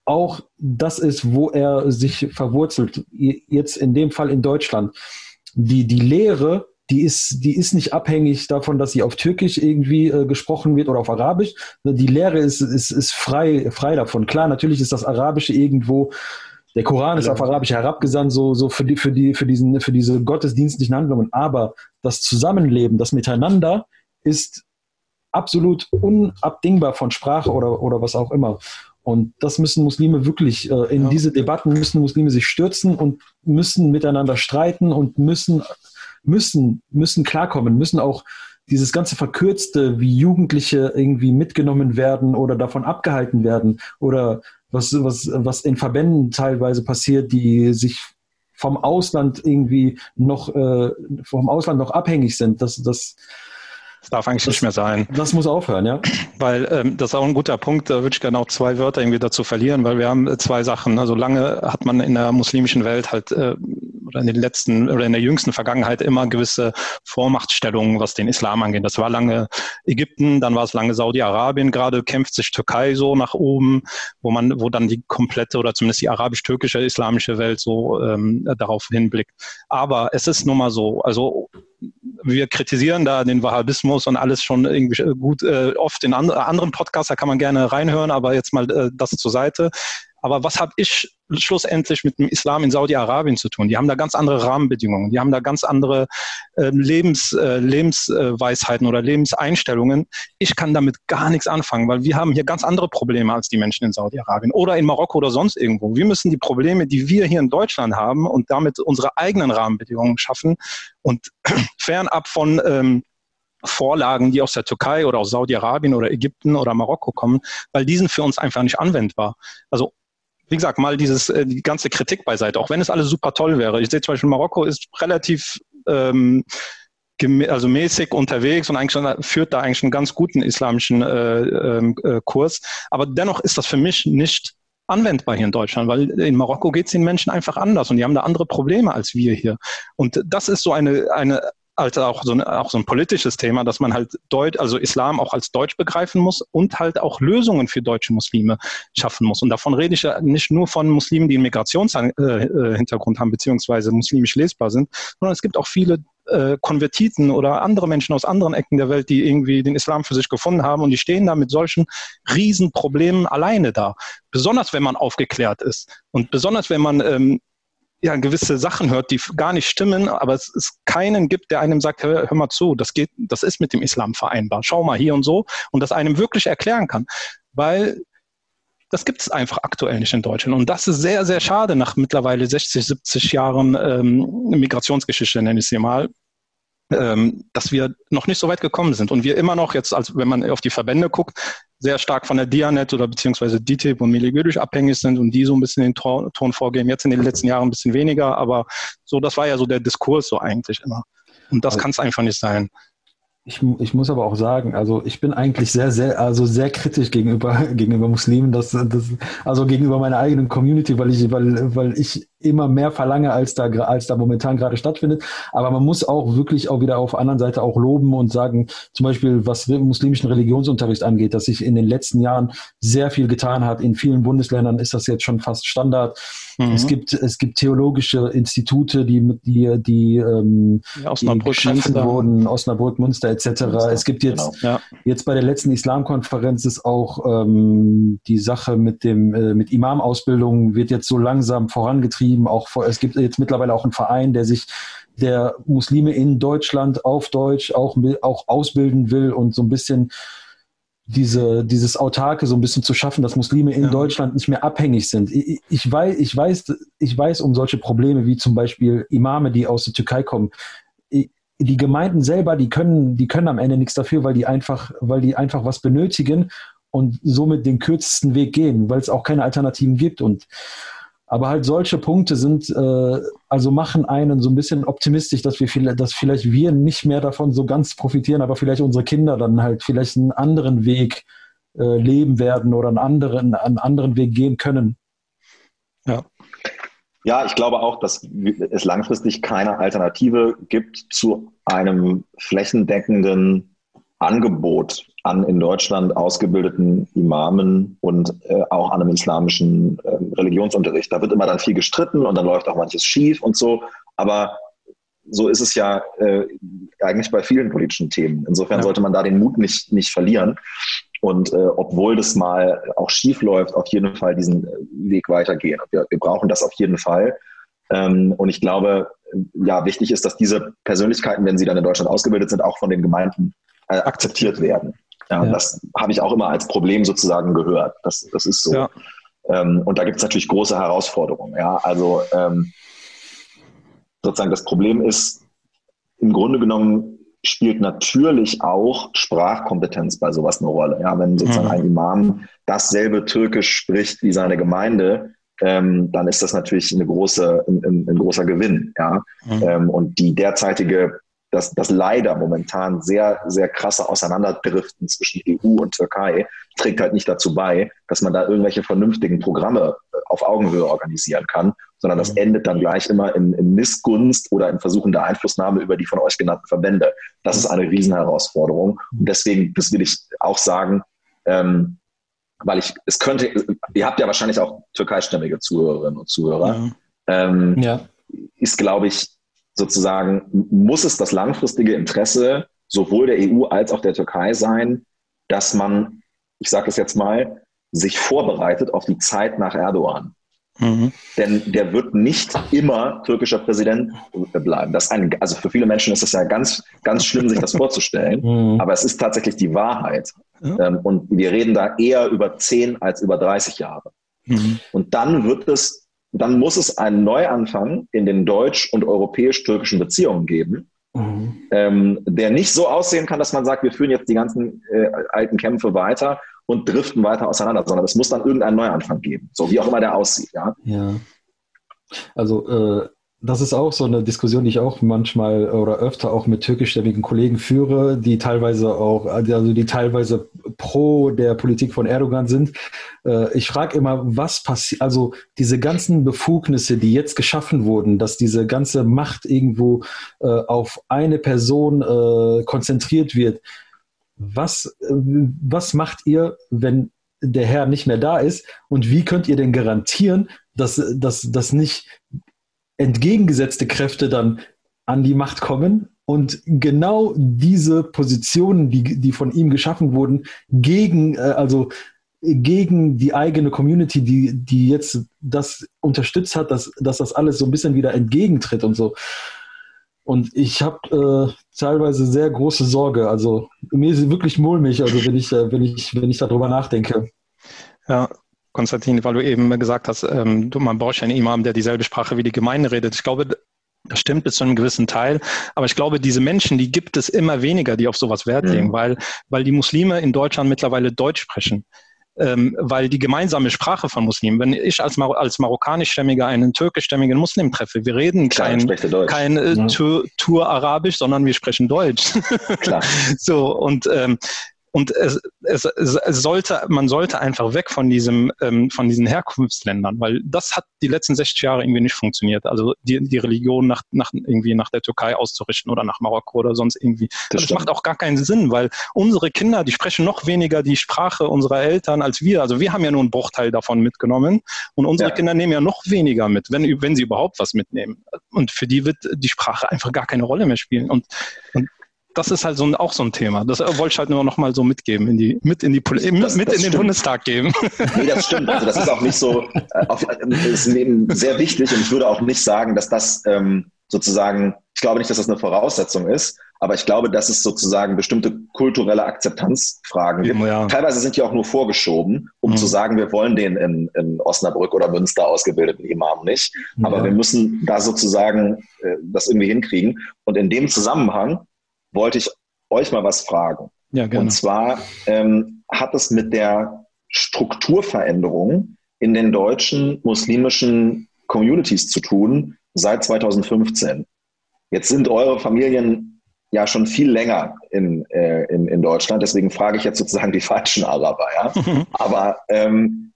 A: auch das ist, wo er sich verwurzelt. Jetzt in dem Fall in Deutschland. Die, die Lehre, die ist, die ist nicht abhängig davon, dass sie auf Türkisch irgendwie äh, gesprochen wird oder auf Arabisch. Die Lehre ist, ist, ist frei, frei davon. Klar, natürlich ist das Arabische irgendwo der Koran ist auf Arabisch herabgesandt, so, so für, die, für, die, für, diesen, für diese gottesdienstlichen Handlungen. Aber das Zusammenleben, das Miteinander ist absolut unabdingbar von Sprache oder, oder was auch immer. Und das müssen Muslime wirklich, äh, in ja. diese Debatten müssen Muslime sich stürzen und müssen miteinander streiten und müssen, müssen, müssen klarkommen, müssen auch dieses ganze Verkürzte, wie Jugendliche irgendwie mitgenommen werden oder davon abgehalten werden oder was, was, was in Verbänden teilweise passiert, die sich vom Ausland irgendwie noch, äh, vom Ausland noch abhängig sind. Das, das,
B: das darf eigentlich das, nicht mehr sein.
A: Das muss aufhören, ja.
B: Weil ähm, das ist auch ein guter Punkt, da würde ich gerne auch zwei Wörter irgendwie dazu verlieren, weil wir haben äh, zwei Sachen. Also lange hat man in der muslimischen Welt halt äh, oder in den letzten oder in der jüngsten Vergangenheit immer gewisse Vormachtstellungen, was den Islam angeht. Das war lange Ägypten, dann war es lange Saudi-Arabien, gerade kämpft sich Türkei so nach oben, wo man, wo dann die komplette oder zumindest die arabisch-türkische islamische Welt so ähm, darauf hinblickt. Aber es ist nun mal so, also wir kritisieren da den Wahhabismus und alles schon irgendwie gut äh, oft in and anderen Podcasts, da kann man gerne reinhören, aber jetzt mal äh, das zur Seite. Aber was habe ich schlussendlich mit dem Islam in Saudi-Arabien zu tun? Die haben da ganz andere Rahmenbedingungen, die haben da ganz andere äh, Lebens, äh, Lebensweisheiten oder Lebenseinstellungen. Ich kann damit gar nichts anfangen, weil wir haben hier ganz andere Probleme als die Menschen in Saudi-Arabien oder in Marokko oder sonst irgendwo. Wir müssen die Probleme, die wir hier in Deutschland haben und damit unsere eigenen Rahmenbedingungen schaffen und fernab von ähm, Vorlagen, die aus der Türkei oder aus Saudi-Arabien oder Ägypten oder Marokko kommen, weil die sind für uns einfach nicht anwendbar. Also wie gesagt, mal dieses, äh, die ganze Kritik beiseite, auch wenn es alles super toll wäre. Ich sehe zum Beispiel, Marokko ist relativ ähm, also mäßig unterwegs und eigentlich schon, führt da eigentlich einen ganz guten islamischen äh, ähm, äh, Kurs. Aber dennoch ist das für mich nicht anwendbar hier in Deutschland, weil in Marokko geht es den Menschen einfach anders und die haben da andere Probleme als wir hier. Und das ist so eine, eine halt auch so, ein, auch so ein politisches Thema, dass man halt Deut, also Islam auch als Deutsch begreifen muss und halt auch Lösungen für deutsche Muslime schaffen muss. Und davon rede ich ja nicht nur von Muslimen, die einen Migrationshintergrund äh, haben, beziehungsweise muslimisch lesbar sind, sondern es gibt auch viele äh, Konvertiten oder andere Menschen aus anderen Ecken der Welt, die irgendwie den Islam für sich gefunden haben und die stehen da mit solchen Riesenproblemen alleine da. Besonders wenn man aufgeklärt ist und besonders wenn man ähm, ja, gewisse Sachen hört, die gar nicht stimmen, aber es ist keinen gibt, der einem sagt, hör, hör, mal zu, das geht, das ist mit dem Islam vereinbar. Schau mal hier und so und das einem wirklich erklären kann. Weil das gibt es einfach aktuell nicht in Deutschland. Und das ist sehr, sehr schade nach mittlerweile 60, 70 Jahren ähm, Migrationsgeschichte, nenne ich sie mal, ähm, dass wir noch nicht so weit gekommen sind. Und wir immer noch jetzt, als wenn man auf die Verbände guckt, sehr stark von der Dianet oder beziehungsweise DTIP und Miligüdisch abhängig sind und die so ein bisschen den Ton, Ton vorgeben. Jetzt in den letzten Jahren ein bisschen weniger, aber so, das war ja so der Diskurs so eigentlich immer. Und das also, kann es einfach nicht sein.
A: Ich, ich muss aber auch sagen, also ich bin eigentlich sehr, sehr, also sehr kritisch gegenüber, gegenüber Muslimen, das, das, also gegenüber meiner eigenen Community, weil ich, weil, weil ich immer mehr verlange, als da, als da momentan gerade stattfindet. Aber man muss auch wirklich auch wieder auf der anderen Seite auch loben und sagen, zum Beispiel, was muslimischen Religionsunterricht angeht, dass sich in den letzten Jahren sehr viel getan hat. In vielen Bundesländern ist das jetzt schon fast Standard. Mhm. Es gibt, es gibt theologische Institute, die, die, die, ähm, ja, die geschaffen wurden, Osnabrück, Münster etc. Münster, es gibt jetzt, genau. ja. jetzt bei der letzten Islamkonferenz ist auch ähm, die Sache mit dem, äh, mit Imamausbildung wird jetzt so langsam vorangetrieben getrieben. Auch es gibt jetzt mittlerweile auch einen Verein, der sich der Muslime in Deutschland auf Deutsch auch, auch ausbilden will und so ein bisschen diese, dieses Autarke so ein bisschen zu schaffen, dass Muslime in ja. Deutschland nicht mehr abhängig sind. Ich, ich, weiß, ich, weiß, ich weiß um solche Probleme wie zum Beispiel Imame, die aus der Türkei kommen. Die Gemeinden selber, die können, die können am Ende nichts dafür, weil die einfach, weil die einfach was benötigen und somit den kürzesten Weg gehen, weil es auch keine Alternativen gibt. Und aber halt solche Punkte sind, äh, also machen einen so ein bisschen optimistisch, dass wir vielleicht, dass vielleicht wir nicht mehr davon so ganz profitieren, aber vielleicht unsere Kinder dann halt vielleicht einen anderen Weg äh, leben werden oder einen anderen, einen anderen Weg gehen können.
C: Ja. Ja, ich glaube auch, dass es langfristig keine Alternative gibt zu einem flächendeckenden Angebot an in Deutschland ausgebildeten Imamen und äh, auch an einem islamischen äh, Religionsunterricht. Da wird immer dann viel gestritten und dann läuft auch manches schief und so. Aber so ist es ja äh, eigentlich bei vielen politischen Themen. Insofern ja. sollte man da den Mut nicht, nicht verlieren. Und äh, obwohl das mal auch schief läuft, auf jeden Fall diesen äh, Weg weitergehen. Wir, wir brauchen das auf jeden Fall. Ähm, und ich glaube, ja, wichtig ist, dass diese Persönlichkeiten, wenn sie dann in Deutschland ausgebildet sind, auch von den Gemeinden äh, akzeptiert werden. Ja, ja. Das habe ich auch immer als Problem sozusagen gehört. Das, das ist so. Ja. Ähm, und da gibt es natürlich große Herausforderungen. Ja, also ähm, sozusagen das Problem ist, im Grunde genommen spielt natürlich auch Sprachkompetenz bei sowas eine Rolle. Ja, wenn sozusagen mhm. ein Imam dasselbe Türkisch spricht wie seine Gemeinde, ähm, dann ist das natürlich eine große, ein, ein, ein großer Gewinn. Ja? Mhm. Ähm, und die derzeitige dass das leider momentan sehr, sehr krasse Auseinanderdriften zwischen EU und Türkei trägt halt nicht dazu bei, dass man da irgendwelche vernünftigen Programme äh, auf Augenhöhe organisieren kann, sondern das mhm. endet dann gleich immer in, in Missgunst oder in Versuchen der Einflussnahme über die von euch genannten Verbände. Das ist eine Riesenherausforderung. Und deswegen, das will ich auch sagen, ähm, weil ich, es könnte, ihr habt ja wahrscheinlich auch türkeistämmige Zuhörerinnen und Zuhörer, ja. Ähm, ja. ist, glaube ich, sozusagen muss es das langfristige Interesse sowohl der EU als auch der Türkei sein, dass man, ich sage es jetzt mal, sich vorbereitet auf die Zeit nach Erdogan. Mhm. Denn der wird nicht immer türkischer Präsident bleiben. Das ein, also für viele Menschen ist es ja ganz, ganz schlimm, sich das vorzustellen. Mhm. Aber es ist tatsächlich die Wahrheit. Ja. Ähm, und wir reden da eher über 10 als über 30 Jahre. Mhm. Und dann wird es dann muss es einen Neuanfang in den deutsch- und europäisch-türkischen Beziehungen geben, mhm. ähm, der nicht so aussehen kann, dass man sagt, wir führen jetzt die ganzen äh, alten Kämpfe weiter und driften weiter auseinander, sondern es muss dann irgendeinen Neuanfang geben, so wie auch immer der aussieht. Ja.
A: ja. Also äh, das ist auch so eine Diskussion, die ich auch manchmal oder öfter auch mit türkischstämmigen Kollegen führe, die teilweise auch, also die teilweise pro der Politik von Erdogan sind. Äh, ich frage immer, was passiert, also diese ganzen Befugnisse, die jetzt geschaffen wurden, dass diese ganze Macht irgendwo äh, auf eine Person äh, konzentriert wird. Was, was macht ihr, wenn der Herr nicht mehr da ist? Und wie könnt ihr denn garantieren, dass, dass, dass nicht entgegengesetzte Kräfte dann an die Macht kommen und genau diese Positionen, die, die von ihm geschaffen wurden, gegen, äh, also gegen die eigene Community, die, die jetzt das unterstützt hat, dass, dass das alles so ein bisschen wieder entgegentritt und so. Und ich habe äh, teilweise sehr große Sorge. Also mir ist wirklich mulmig, also wenn ich, äh, wenn ich, wenn ich darüber nachdenke.
B: Ja, Konstantin, weil du eben gesagt hast, ähm, man braucht ja einen Imam, der dieselbe Sprache wie die Gemeinde redet. Ich glaube, das stimmt bis zu einem gewissen Teil. Aber ich glaube, diese Menschen, die gibt es immer weniger, die auf sowas Wert mhm. legen, weil, weil die Muslime in Deutschland mittlerweile Deutsch sprechen. Ähm, weil die gemeinsame Sprache von Muslimen, wenn ich als, Mar als marokkanischstämmiger einen türkischstämmigen Muslim treffe, wir reden kein, kein äh, ja. Tour Arabisch, sondern wir sprechen Deutsch. Klar. so, und ähm, und es, es, es sollte, man sollte einfach weg von diesem, ähm, von diesen Herkunftsländern, weil das hat die letzten 60 Jahre irgendwie nicht funktioniert. Also die, die Religion nach, nach irgendwie nach der Türkei auszurichten oder nach Marokko oder sonst irgendwie. Das, das macht auch gar keinen Sinn, weil unsere Kinder, die sprechen noch weniger die Sprache unserer Eltern als wir. Also wir haben ja nur einen Bruchteil davon mitgenommen und unsere ja. Kinder nehmen ja noch weniger mit, wenn, wenn sie überhaupt was mitnehmen. Und für die wird die Sprache einfach gar keine Rolle mehr spielen. Und, und das ist halt so ein, auch so ein Thema. Das wollte ich halt nur noch mal so mitgeben, in die, mit in die Poli das, mit das in den Bundestag geben.
C: Nee, das stimmt. Also das ist auch nicht so, äh, auf, das ist eben sehr wichtig und ich würde auch nicht sagen, dass das ähm, sozusagen, ich glaube nicht, dass das eine Voraussetzung ist, aber ich glaube, dass es sozusagen bestimmte kulturelle Akzeptanzfragen gibt. Ja. Teilweise sind die auch nur vorgeschoben, um mhm. zu sagen, wir wollen den in, in Osnabrück oder Münster ausgebildeten Imam nicht. Aber ja. wir müssen da sozusagen äh, das irgendwie hinkriegen. Und in dem Zusammenhang wollte ich euch mal was fragen. Ja, gerne. Und zwar ähm, hat es mit der Strukturveränderung in den deutschen muslimischen Communities zu tun seit 2015. Jetzt sind eure Familien ja schon viel länger in, äh, in, in Deutschland, deswegen frage ich jetzt sozusagen die falschen Araber. Ja? Aber ähm,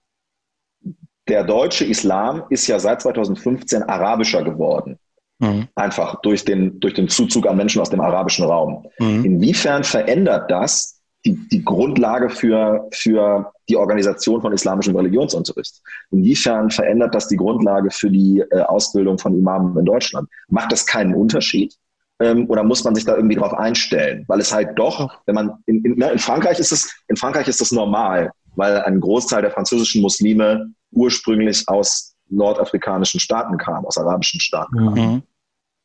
C: der deutsche Islam ist ja seit 2015 arabischer geworden. Mhm. Einfach durch den, durch den Zuzug an Menschen aus dem arabischen Raum. Mhm. Inwiefern verändert das die, die Grundlage für, für die Organisation von islamischem Religionsunterricht? Inwiefern verändert das die Grundlage für die äh, Ausbildung von Imamen in Deutschland? Macht das keinen Unterschied? Ähm, oder muss man sich da irgendwie drauf einstellen? Weil es halt doch, wenn man in, in, ne, in Frankreich ist es, in Frankreich ist das normal, weil ein Großteil der französischen Muslime ursprünglich aus nordafrikanischen Staaten kam, aus arabischen Staaten kam. Mhm.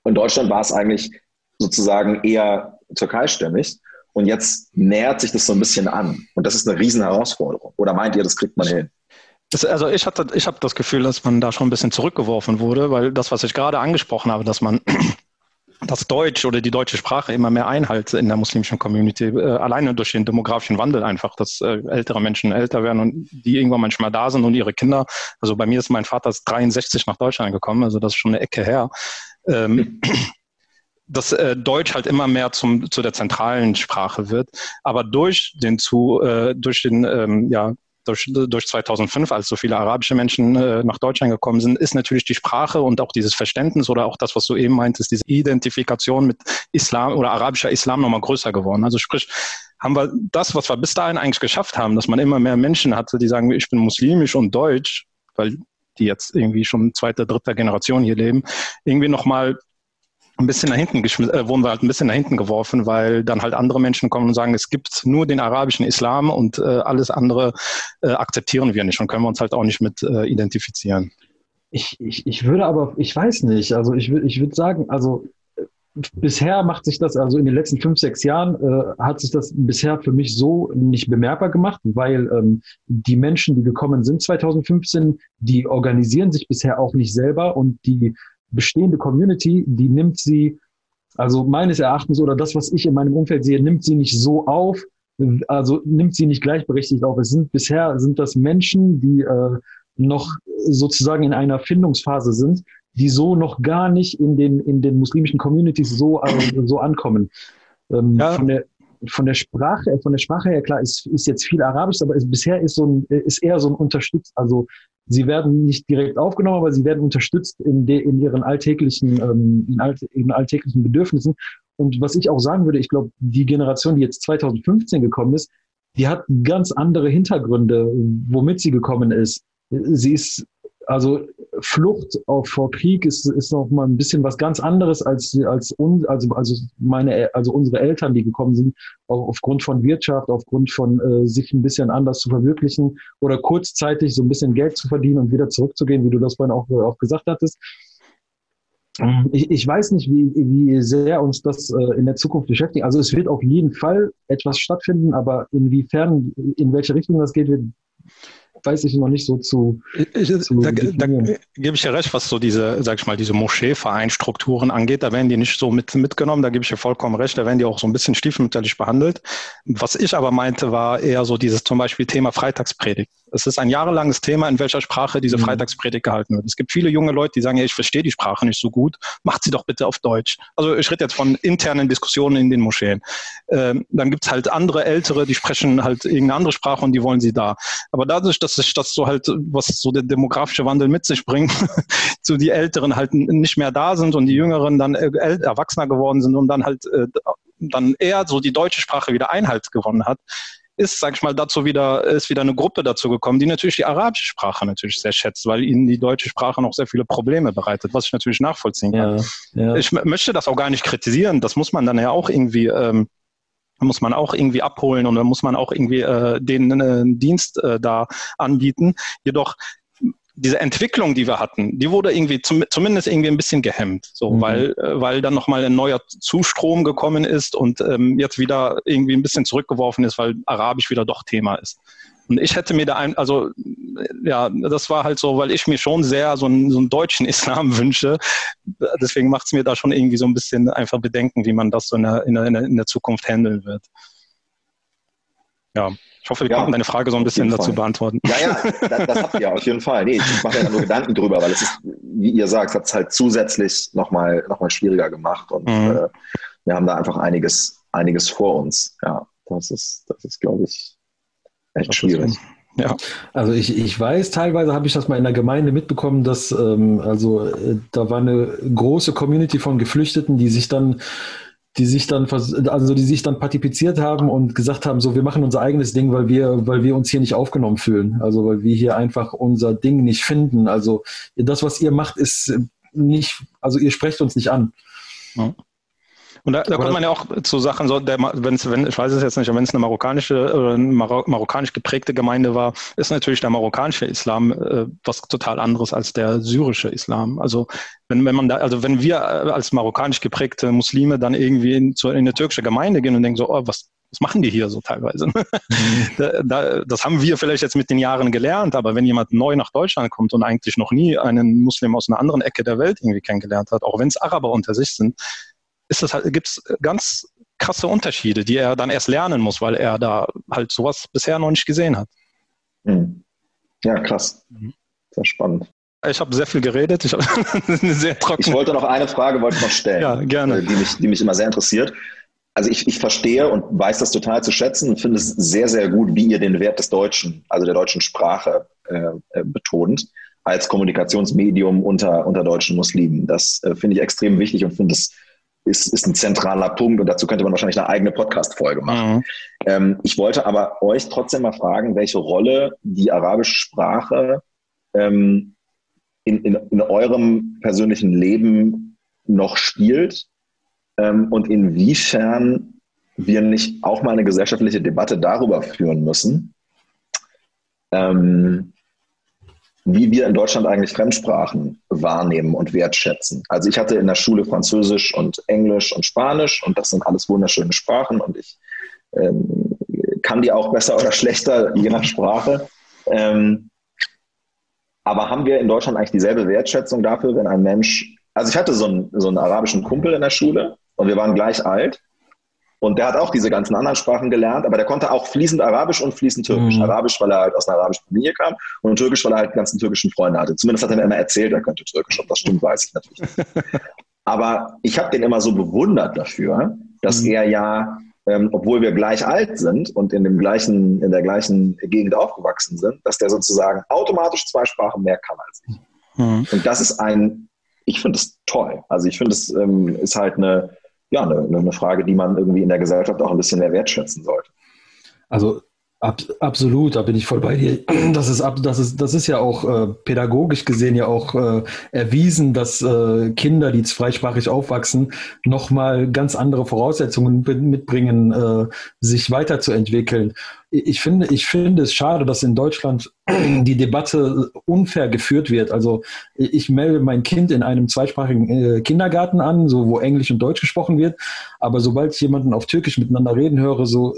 C: In Deutschland war es eigentlich sozusagen eher türkeistämmig. Und jetzt nähert sich das so ein bisschen an. Und das ist eine riesen Herausforderung. Oder meint ihr, das kriegt man hin?
B: Das, also ich hatte, ich habe das Gefühl, dass man da schon ein bisschen zurückgeworfen wurde, weil das, was ich gerade angesprochen habe, dass man das Deutsch oder die deutsche Sprache immer mehr Einhalt in der muslimischen Community, äh, alleine durch den demografischen Wandel einfach, dass äh, ältere Menschen älter werden und die irgendwann manchmal da sind und ihre Kinder. Also bei mir ist mein Vater 63 nach Deutschland gekommen, also das ist schon eine Ecke her. Ähm, dass äh, Deutsch halt immer mehr zum, zu der zentralen Sprache wird. Aber durch den zu, äh, durch den ähm, ja, durch, durch 2005, als so viele arabische Menschen äh, nach Deutschland gekommen sind, ist natürlich die Sprache und auch dieses Verständnis oder auch das, was du eben meintest, diese Identifikation mit Islam oder arabischer Islam nochmal größer geworden. Also sprich, haben wir das, was wir bis dahin eigentlich geschafft haben, dass man immer mehr Menschen hatte, die sagen, ich bin muslimisch und deutsch, weil die jetzt irgendwie schon zweite, dritte Generation hier leben, irgendwie nochmal ein bisschen nach hinten äh, wurden wir halt ein bisschen nach hinten geworfen, weil dann halt andere Menschen kommen und sagen, es gibt nur den arabischen Islam und äh, alles andere äh, akzeptieren wir nicht und können wir uns halt auch nicht mit äh, identifizieren.
A: Ich, ich, ich würde aber, ich weiß nicht, also ich, ich würde sagen, also äh, bisher macht sich das, also in den letzten fünf, sechs Jahren äh, hat sich das bisher für mich so nicht bemerkbar gemacht, weil ähm, die Menschen, die gekommen sind 2015, die organisieren sich bisher auch nicht selber und die bestehende Community, die nimmt sie, also meines Erachtens oder das, was ich in meinem Umfeld sehe, nimmt sie nicht so auf, also nimmt sie nicht gleichberechtigt auf. Es sind bisher sind das Menschen, die äh, noch sozusagen in einer Findungsphase sind, die so noch gar nicht in den in den muslimischen Communities so äh, so ankommen. Ähm, ja. Von der von der Sprache, von der Sprache her, klar, ist, ist jetzt viel Arabisch, aber ist, bisher ist so ein, ist eher so ein Unterstützt, also sie werden nicht direkt aufgenommen, aber sie werden unterstützt in, de, in ihren alltäglichen, ähm, in, all, in alltäglichen Bedürfnissen. Und was ich auch sagen würde, ich glaube, die Generation, die jetzt 2015 gekommen ist, die hat ganz andere Hintergründe, womit sie gekommen ist. Sie ist also Flucht auch vor Krieg ist, ist noch mal ein bisschen was ganz anderes als, als, un, also, also meine, also unsere Eltern, die gekommen sind, auch aufgrund von Wirtschaft, aufgrund von äh, sich ein bisschen anders zu verwirklichen oder kurzzeitig so ein bisschen Geld zu verdienen und wieder zurückzugehen, wie du das vorhin auch, auch gesagt hattest. Ich, ich weiß nicht, wie, wie sehr uns das äh, in der Zukunft beschäftigt. Also es wird auf jeden Fall etwas stattfinden, aber inwiefern, in welche Richtung das geht, wird, weiß ich noch nicht so zu.
B: Zu da, da, gebe ich ja recht, was so diese, sag ich mal, diese Moscheevereinstrukturen angeht. Da werden die nicht so mit, mitgenommen. Da gebe ich dir vollkommen recht. Da werden die auch so ein bisschen stiefmütterlich behandelt. Was ich aber meinte, war eher so dieses zum Beispiel Thema Freitagspredigt. Es ist ein jahrelanges Thema, in welcher Sprache diese mhm. Freitagspredigt gehalten wird. Es gibt viele junge Leute, die sagen, ja, ich verstehe die Sprache nicht so gut, macht sie doch bitte auf Deutsch. Also ich rede jetzt von internen Diskussionen in den Moscheen. Ähm, dann gibt's halt andere Ältere, die sprechen halt irgendeine andere Sprache und die wollen sie da. Aber dadurch, dass sich das so halt, was so der demografische Wandel mit sich bringt, so die Älteren halt nicht mehr da sind und die Jüngeren dann äh, erwachsener geworden sind und dann halt äh, dann eher so die deutsche Sprache wieder Einhalt gewonnen hat, ist, sag ich mal, dazu wieder, ist wieder eine Gruppe dazu gekommen, die natürlich die arabische Sprache natürlich sehr schätzt, weil ihnen die deutsche Sprache noch sehr viele Probleme bereitet, was ich natürlich nachvollziehen kann. Ja, ja. Ich möchte das auch gar nicht kritisieren, das muss man dann ja auch irgendwie, ähm, muss man auch irgendwie abholen und dann muss man auch irgendwie äh, den äh, Dienst äh, da anbieten. Jedoch diese Entwicklung, die wir hatten, die wurde irgendwie zum, zumindest irgendwie ein bisschen gehemmt, so mhm. weil äh, weil dann nochmal ein neuer Zustrom gekommen ist und ähm, jetzt wieder irgendwie ein bisschen zurückgeworfen ist, weil Arabisch wieder doch Thema ist. Und ich hätte mir da ein, also ja, das war halt so, weil ich mir schon sehr so einen, so einen deutschen Islam wünsche. Deswegen macht es mir da schon irgendwie so ein bisschen einfach Bedenken, wie man das so in der, in der, in der Zukunft handeln wird. Ja. Ich hoffe, wir ja, konnten deine Frage so ein bisschen dazu beantworten.
C: Ja, ja, das, das habt ihr auf jeden Fall. Nee, ich mache ja nur Gedanken drüber, weil es ist, wie ihr sagt, hat es halt zusätzlich nochmal noch mal schwieriger gemacht und mhm. äh, wir haben da einfach einiges, einiges vor uns. Ja, das ist, das ist, glaube ich, echt schwierig.
A: Ja. Also ich, ich weiß, teilweise habe ich das mal in der Gemeinde mitbekommen, dass ähm, also äh, da war eine große Community von Geflüchteten, die sich dann die sich dann, also die sich dann partizipiert haben und gesagt haben, so wir machen unser eigenes Ding, weil wir, weil wir uns hier nicht aufgenommen fühlen. Also weil wir hier einfach unser Ding nicht finden. Also das, was ihr macht, ist nicht, also ihr sprecht uns nicht an.
B: Ja. Und da, da kommt man ja auch zu Sachen, so, der, wenn's, wenn, ich weiß es jetzt nicht, wenn es eine marokkanische oder eine marokkanisch geprägte Gemeinde war, ist natürlich der marokkanische Islam äh, was total anderes als der syrische Islam. Also wenn, wenn man da, also wenn wir als marokkanisch geprägte Muslime dann irgendwie in, zu, in eine türkische Gemeinde gehen und denken so, oh, was was machen die hier so teilweise? Mhm. da, da, das haben wir vielleicht jetzt mit den Jahren gelernt, aber wenn jemand neu nach Deutschland kommt und eigentlich noch nie einen Muslim aus einer anderen Ecke der Welt irgendwie kennengelernt hat, auch wenn es Araber unter sich sind, ist das halt, gibt es ganz krasse Unterschiede, die er dann erst lernen muss, weil er da halt sowas bisher noch nicht gesehen hat.
C: Mhm. Ja, krass. Mhm. Sehr spannend.
B: Ich habe sehr viel geredet. Ich,
C: ich wollte noch eine Frage wollte noch stellen,
B: ja, gerne.
C: Äh, die, mich, die mich immer sehr interessiert. Also ich, ich verstehe und weiß das total zu schätzen und finde es sehr, sehr gut, wie ihr den Wert des Deutschen, also der deutschen Sprache äh, äh betont als Kommunikationsmedium unter, unter deutschen Muslimen. Das äh, finde ich extrem wichtig und finde es ist, ist ein zentraler Punkt und dazu könnte man wahrscheinlich eine eigene Podcast-Folge machen. Mhm. Ähm, ich wollte aber euch trotzdem mal fragen, welche Rolle die arabische Sprache ähm, in, in, in eurem persönlichen Leben noch spielt ähm, und inwiefern wir nicht auch mal eine gesellschaftliche Debatte darüber führen müssen, ähm, wie wir in Deutschland eigentlich Fremdsprachen wahrnehmen und wertschätzen. Also ich hatte in der Schule Französisch und Englisch und Spanisch und das sind alles wunderschöne Sprachen und ich ähm, kann die auch besser oder schlechter, je nach Sprache. Ähm, aber haben wir in Deutschland eigentlich dieselbe Wertschätzung dafür, wenn ein Mensch, also ich hatte so einen, so einen arabischen Kumpel in der Schule und wir waren gleich alt und der hat auch diese ganzen anderen Sprachen gelernt, aber der konnte auch fließend Arabisch und fließend Türkisch. Mhm. Arabisch, weil er halt aus einer arabischen Familie kam und Türkisch, weil er halt ganzen türkischen Freunde hatte. Zumindest hat er mir immer erzählt, er könnte Türkisch. Ob das stimmt, weiß ich natürlich nicht. aber ich habe den immer so bewundert dafür, dass mhm. er ja ähm, obwohl wir gleich alt sind und in, dem gleichen, in der gleichen Gegend aufgewachsen sind, dass der sozusagen automatisch zwei Sprachen mehr kann als ich. Mhm. Und das ist ein, ich finde es toll. Also ich finde es ähm, ist halt eine, ja, eine, eine Frage, die man irgendwie in der Gesellschaft auch ein bisschen mehr wertschätzen sollte.
A: Also Ab, absolut, da bin ich voll bei dir. Das ist, das ist, das ist ja auch äh, pädagogisch gesehen ja auch äh, erwiesen, dass äh, Kinder, die zweisprachig aufwachsen, nochmal ganz andere Voraussetzungen mitbringen, äh, sich weiterzuentwickeln. Ich finde, ich finde es schade, dass in Deutschland die Debatte unfair geführt wird. Also ich melde mein Kind in einem zweisprachigen äh, Kindergarten an, so wo Englisch und Deutsch gesprochen wird, aber sobald ich jemanden auf Türkisch miteinander reden höre, so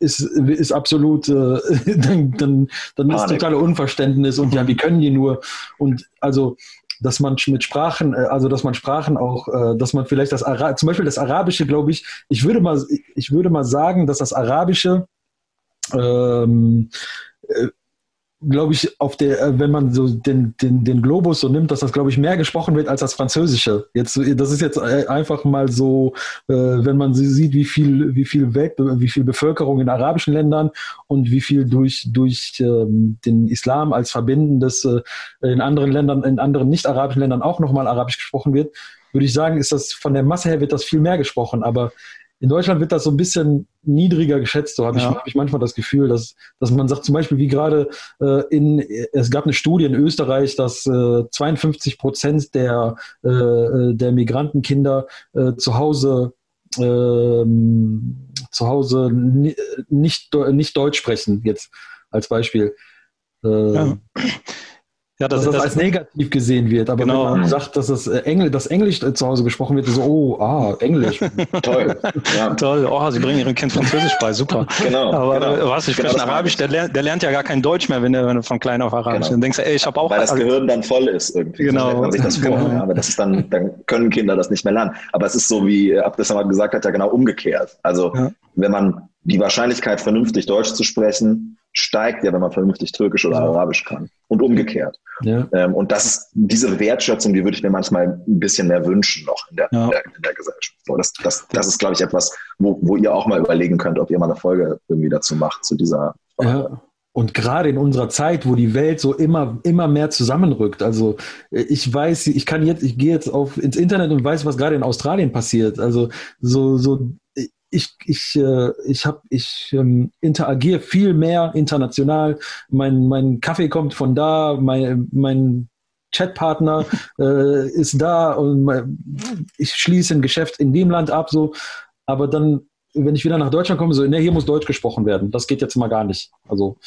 A: ist, ist absolut, äh, dann, dann, dann ist totale Unverständnis und ja, wie können die nur? Und also, dass man mit Sprachen, äh, also dass man Sprachen auch, äh, dass man vielleicht das Ara zum Beispiel das Arabische, glaube ich, ich würde mal, ich würde mal sagen, dass das Arabische ähm, äh, glaube ich, auf der, äh, wenn man so den, den, den Globus so nimmt, dass das, glaube ich, mehr gesprochen wird als das Französische. Jetzt, das ist jetzt äh, einfach mal so, äh, wenn man sieht, wie viel, wie viel Welt, wie viel Bevölkerung in arabischen Ländern und wie viel durch, durch ähm, den Islam als Verbindendes in anderen Ländern, in anderen nicht-arabischen Ländern auch nochmal Arabisch gesprochen wird, würde ich sagen, ist das von der Masse her wird das viel mehr gesprochen. Aber in Deutschland wird das so ein bisschen niedriger geschätzt, so habe ja. ich, hab ich manchmal das Gefühl, dass, dass man sagt, zum Beispiel wie gerade äh, in, es gab eine Studie in Österreich, dass äh, 52 Prozent der, äh, der Migrantenkinder äh, zu Hause ähm, zu Hause nicht, nicht Deutsch sprechen, jetzt als Beispiel. Äh, ja. Ja, das, dass das, das als negativ gesehen wird. Aber genau. wenn man sagt, dass das, äh, Engl das Englisch zu Hause gesprochen wird, so, oh, ah, Englisch.
B: Toll. Ja. Toll. Oh, Sie bringen Ihrem Kind Französisch bei. Super. Genau. Aber genau. was, ich spreche genau Arabisch, der lernt, der lernt ja gar kein Deutsch mehr, wenn er, wenn er von klein auf Arabisch genau. Dann denkst du, ey, ich habe auch.
C: Weil das Gehirn dann voll ist irgendwie.
B: Genau.
C: So sich das vor. Genau. Aber das ist dann, dann können Kinder das nicht mehr lernen. Aber es ist so, wie Abdessamad gesagt hat, ja genau umgekehrt. Also, ja. wenn man die Wahrscheinlichkeit, vernünftig Deutsch zu sprechen, steigt ja, wenn man vernünftig Türkisch oder Arabisch kann. Und umgekehrt. Ja. Ähm, und das ist diese Wertschätzung, die würde ich mir manchmal ein bisschen mehr wünschen noch in der, ja. in der, in der Gesellschaft. So, das, das, das ist, glaube ich, etwas, wo, wo ihr auch mal überlegen könnt, ob ihr mal eine Folge irgendwie dazu macht, zu dieser
A: Frage. Ja. Und gerade in unserer Zeit, wo die Welt so immer, immer mehr zusammenrückt. Also ich weiß, ich kann jetzt, ich gehe jetzt auf ins Internet und weiß, was gerade in Australien passiert. Also so, so ich, ich, äh, ich, ich ähm, interagiere viel mehr international. Mein, mein Kaffee kommt von da, mein, mein Chatpartner äh, ist da und mein, ich schließe ein Geschäft in dem Land ab, so. Aber dann, wenn ich wieder nach Deutschland komme, so, ne, hier muss Deutsch gesprochen werden. Das geht jetzt mal gar nicht. Also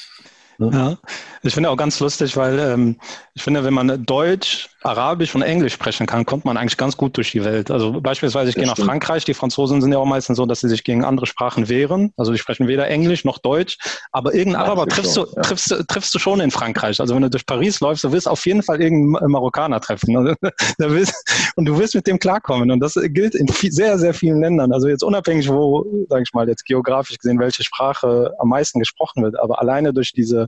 B: Ne? Ja, ich finde auch ganz lustig, weil ähm, ich finde, wenn man Deutsch Arabisch und Englisch sprechen kann, kommt man eigentlich ganz gut durch die Welt. Also beispielsweise, ich das gehe nach Frankreich, die Franzosen sind ja auch meistens so, dass sie sich gegen andere Sprachen wehren. Also die sprechen weder Englisch noch Deutsch, aber irgendeinen Araber triffst du, ja. triffst, du, triffst du schon in Frankreich. Also wenn du durch Paris läufst, du wirst auf jeden Fall irgendeinen Marokkaner treffen. und du wirst mit dem klarkommen. Und das gilt in sehr, sehr vielen Ländern. Also jetzt unabhängig, wo, sage ich mal, jetzt geografisch gesehen, welche Sprache am meisten gesprochen wird, aber alleine durch diese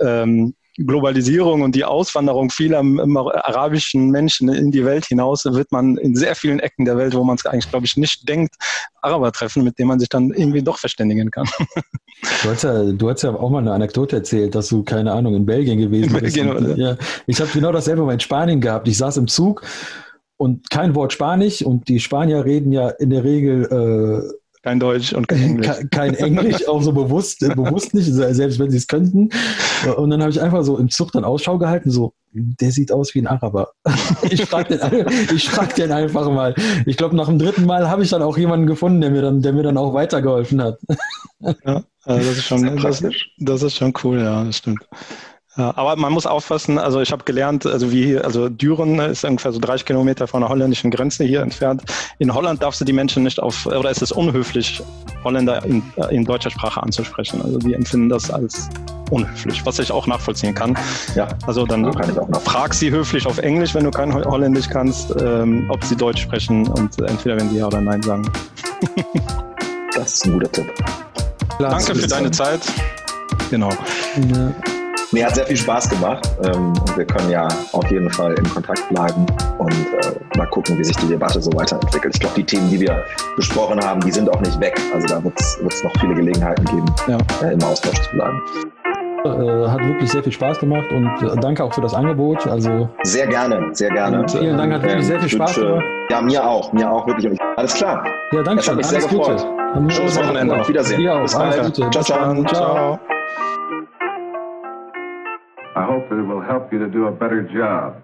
B: ähm, Globalisierung und die Auswanderung vieler arabischen Menschen in die Welt hinaus wird man in sehr vielen Ecken der Welt, wo man es eigentlich, glaube ich, nicht denkt, Araber treffen, mit denen man sich dann irgendwie doch verständigen kann.
A: Du hast ja, du hast ja auch mal eine Anekdote erzählt, dass du, keine Ahnung, in Belgien gewesen in Belgien, bist. Und, ja, ich habe genau dasselbe mal in Spanien gehabt. Ich saß im Zug und kein Wort Spanisch und die Spanier reden ja in der Regel äh,
B: kein Deutsch und kein Englisch.
A: Kein Englisch, auch so bewusst, bewusst nicht, selbst wenn sie es könnten. Und dann habe ich einfach so im Zug dann Ausschau gehalten, so, der sieht aus wie ein Araber. Ich frage den, frag den einfach mal. Ich glaube, nach dem dritten Mal habe ich dann auch jemanden gefunden, der mir dann, der mir dann auch weitergeholfen hat.
B: Ja, also das ist schon, das, das ist schon cool, ja, das stimmt. Ja, aber man muss aufpassen, also ich habe gelernt, also wie hier, also Düren ist ungefähr so 30 Kilometer von der holländischen Grenze hier entfernt. In Holland darfst du die Menschen nicht auf, oder es ist unhöflich, Holländer in, in deutscher Sprache anzusprechen. Also die empfinden das als unhöflich, was ich auch nachvollziehen kann. Ja, also dann frag sie höflich auf Englisch, wenn du kein Holländisch kannst, ähm, ob sie Deutsch sprechen und entweder wenn sie ja oder nein sagen.
C: das ist ein guter Tipp.
B: Danke für deine Zeit. Genau.
C: Ja. Mir hat sehr viel Spaß gemacht ähm, und wir können ja auf jeden Fall in Kontakt bleiben und äh, mal gucken, wie sich die Debatte so weiterentwickelt. Ich glaube, die Themen, die wir besprochen haben, die sind auch nicht weg. Also da wird es noch viele Gelegenheiten geben, ja. äh, im Austausch zu bleiben.
A: Äh, hat wirklich sehr viel Spaß gemacht und äh, danke auch für das Angebot. Also
C: sehr gerne, sehr gerne. Und
A: vielen Dank, hat wirklich sehr viel Spaß gemacht.
C: Ja, mir auch, mir auch wirklich. Alles klar.
A: Ja, danke schön.
C: Alles sehr Gute. Schönes Wochenende. Auf Wiedersehen.
A: Bis bald.
C: Ciao, ciao. ciao.
D: I hope that it will help you to do a better job.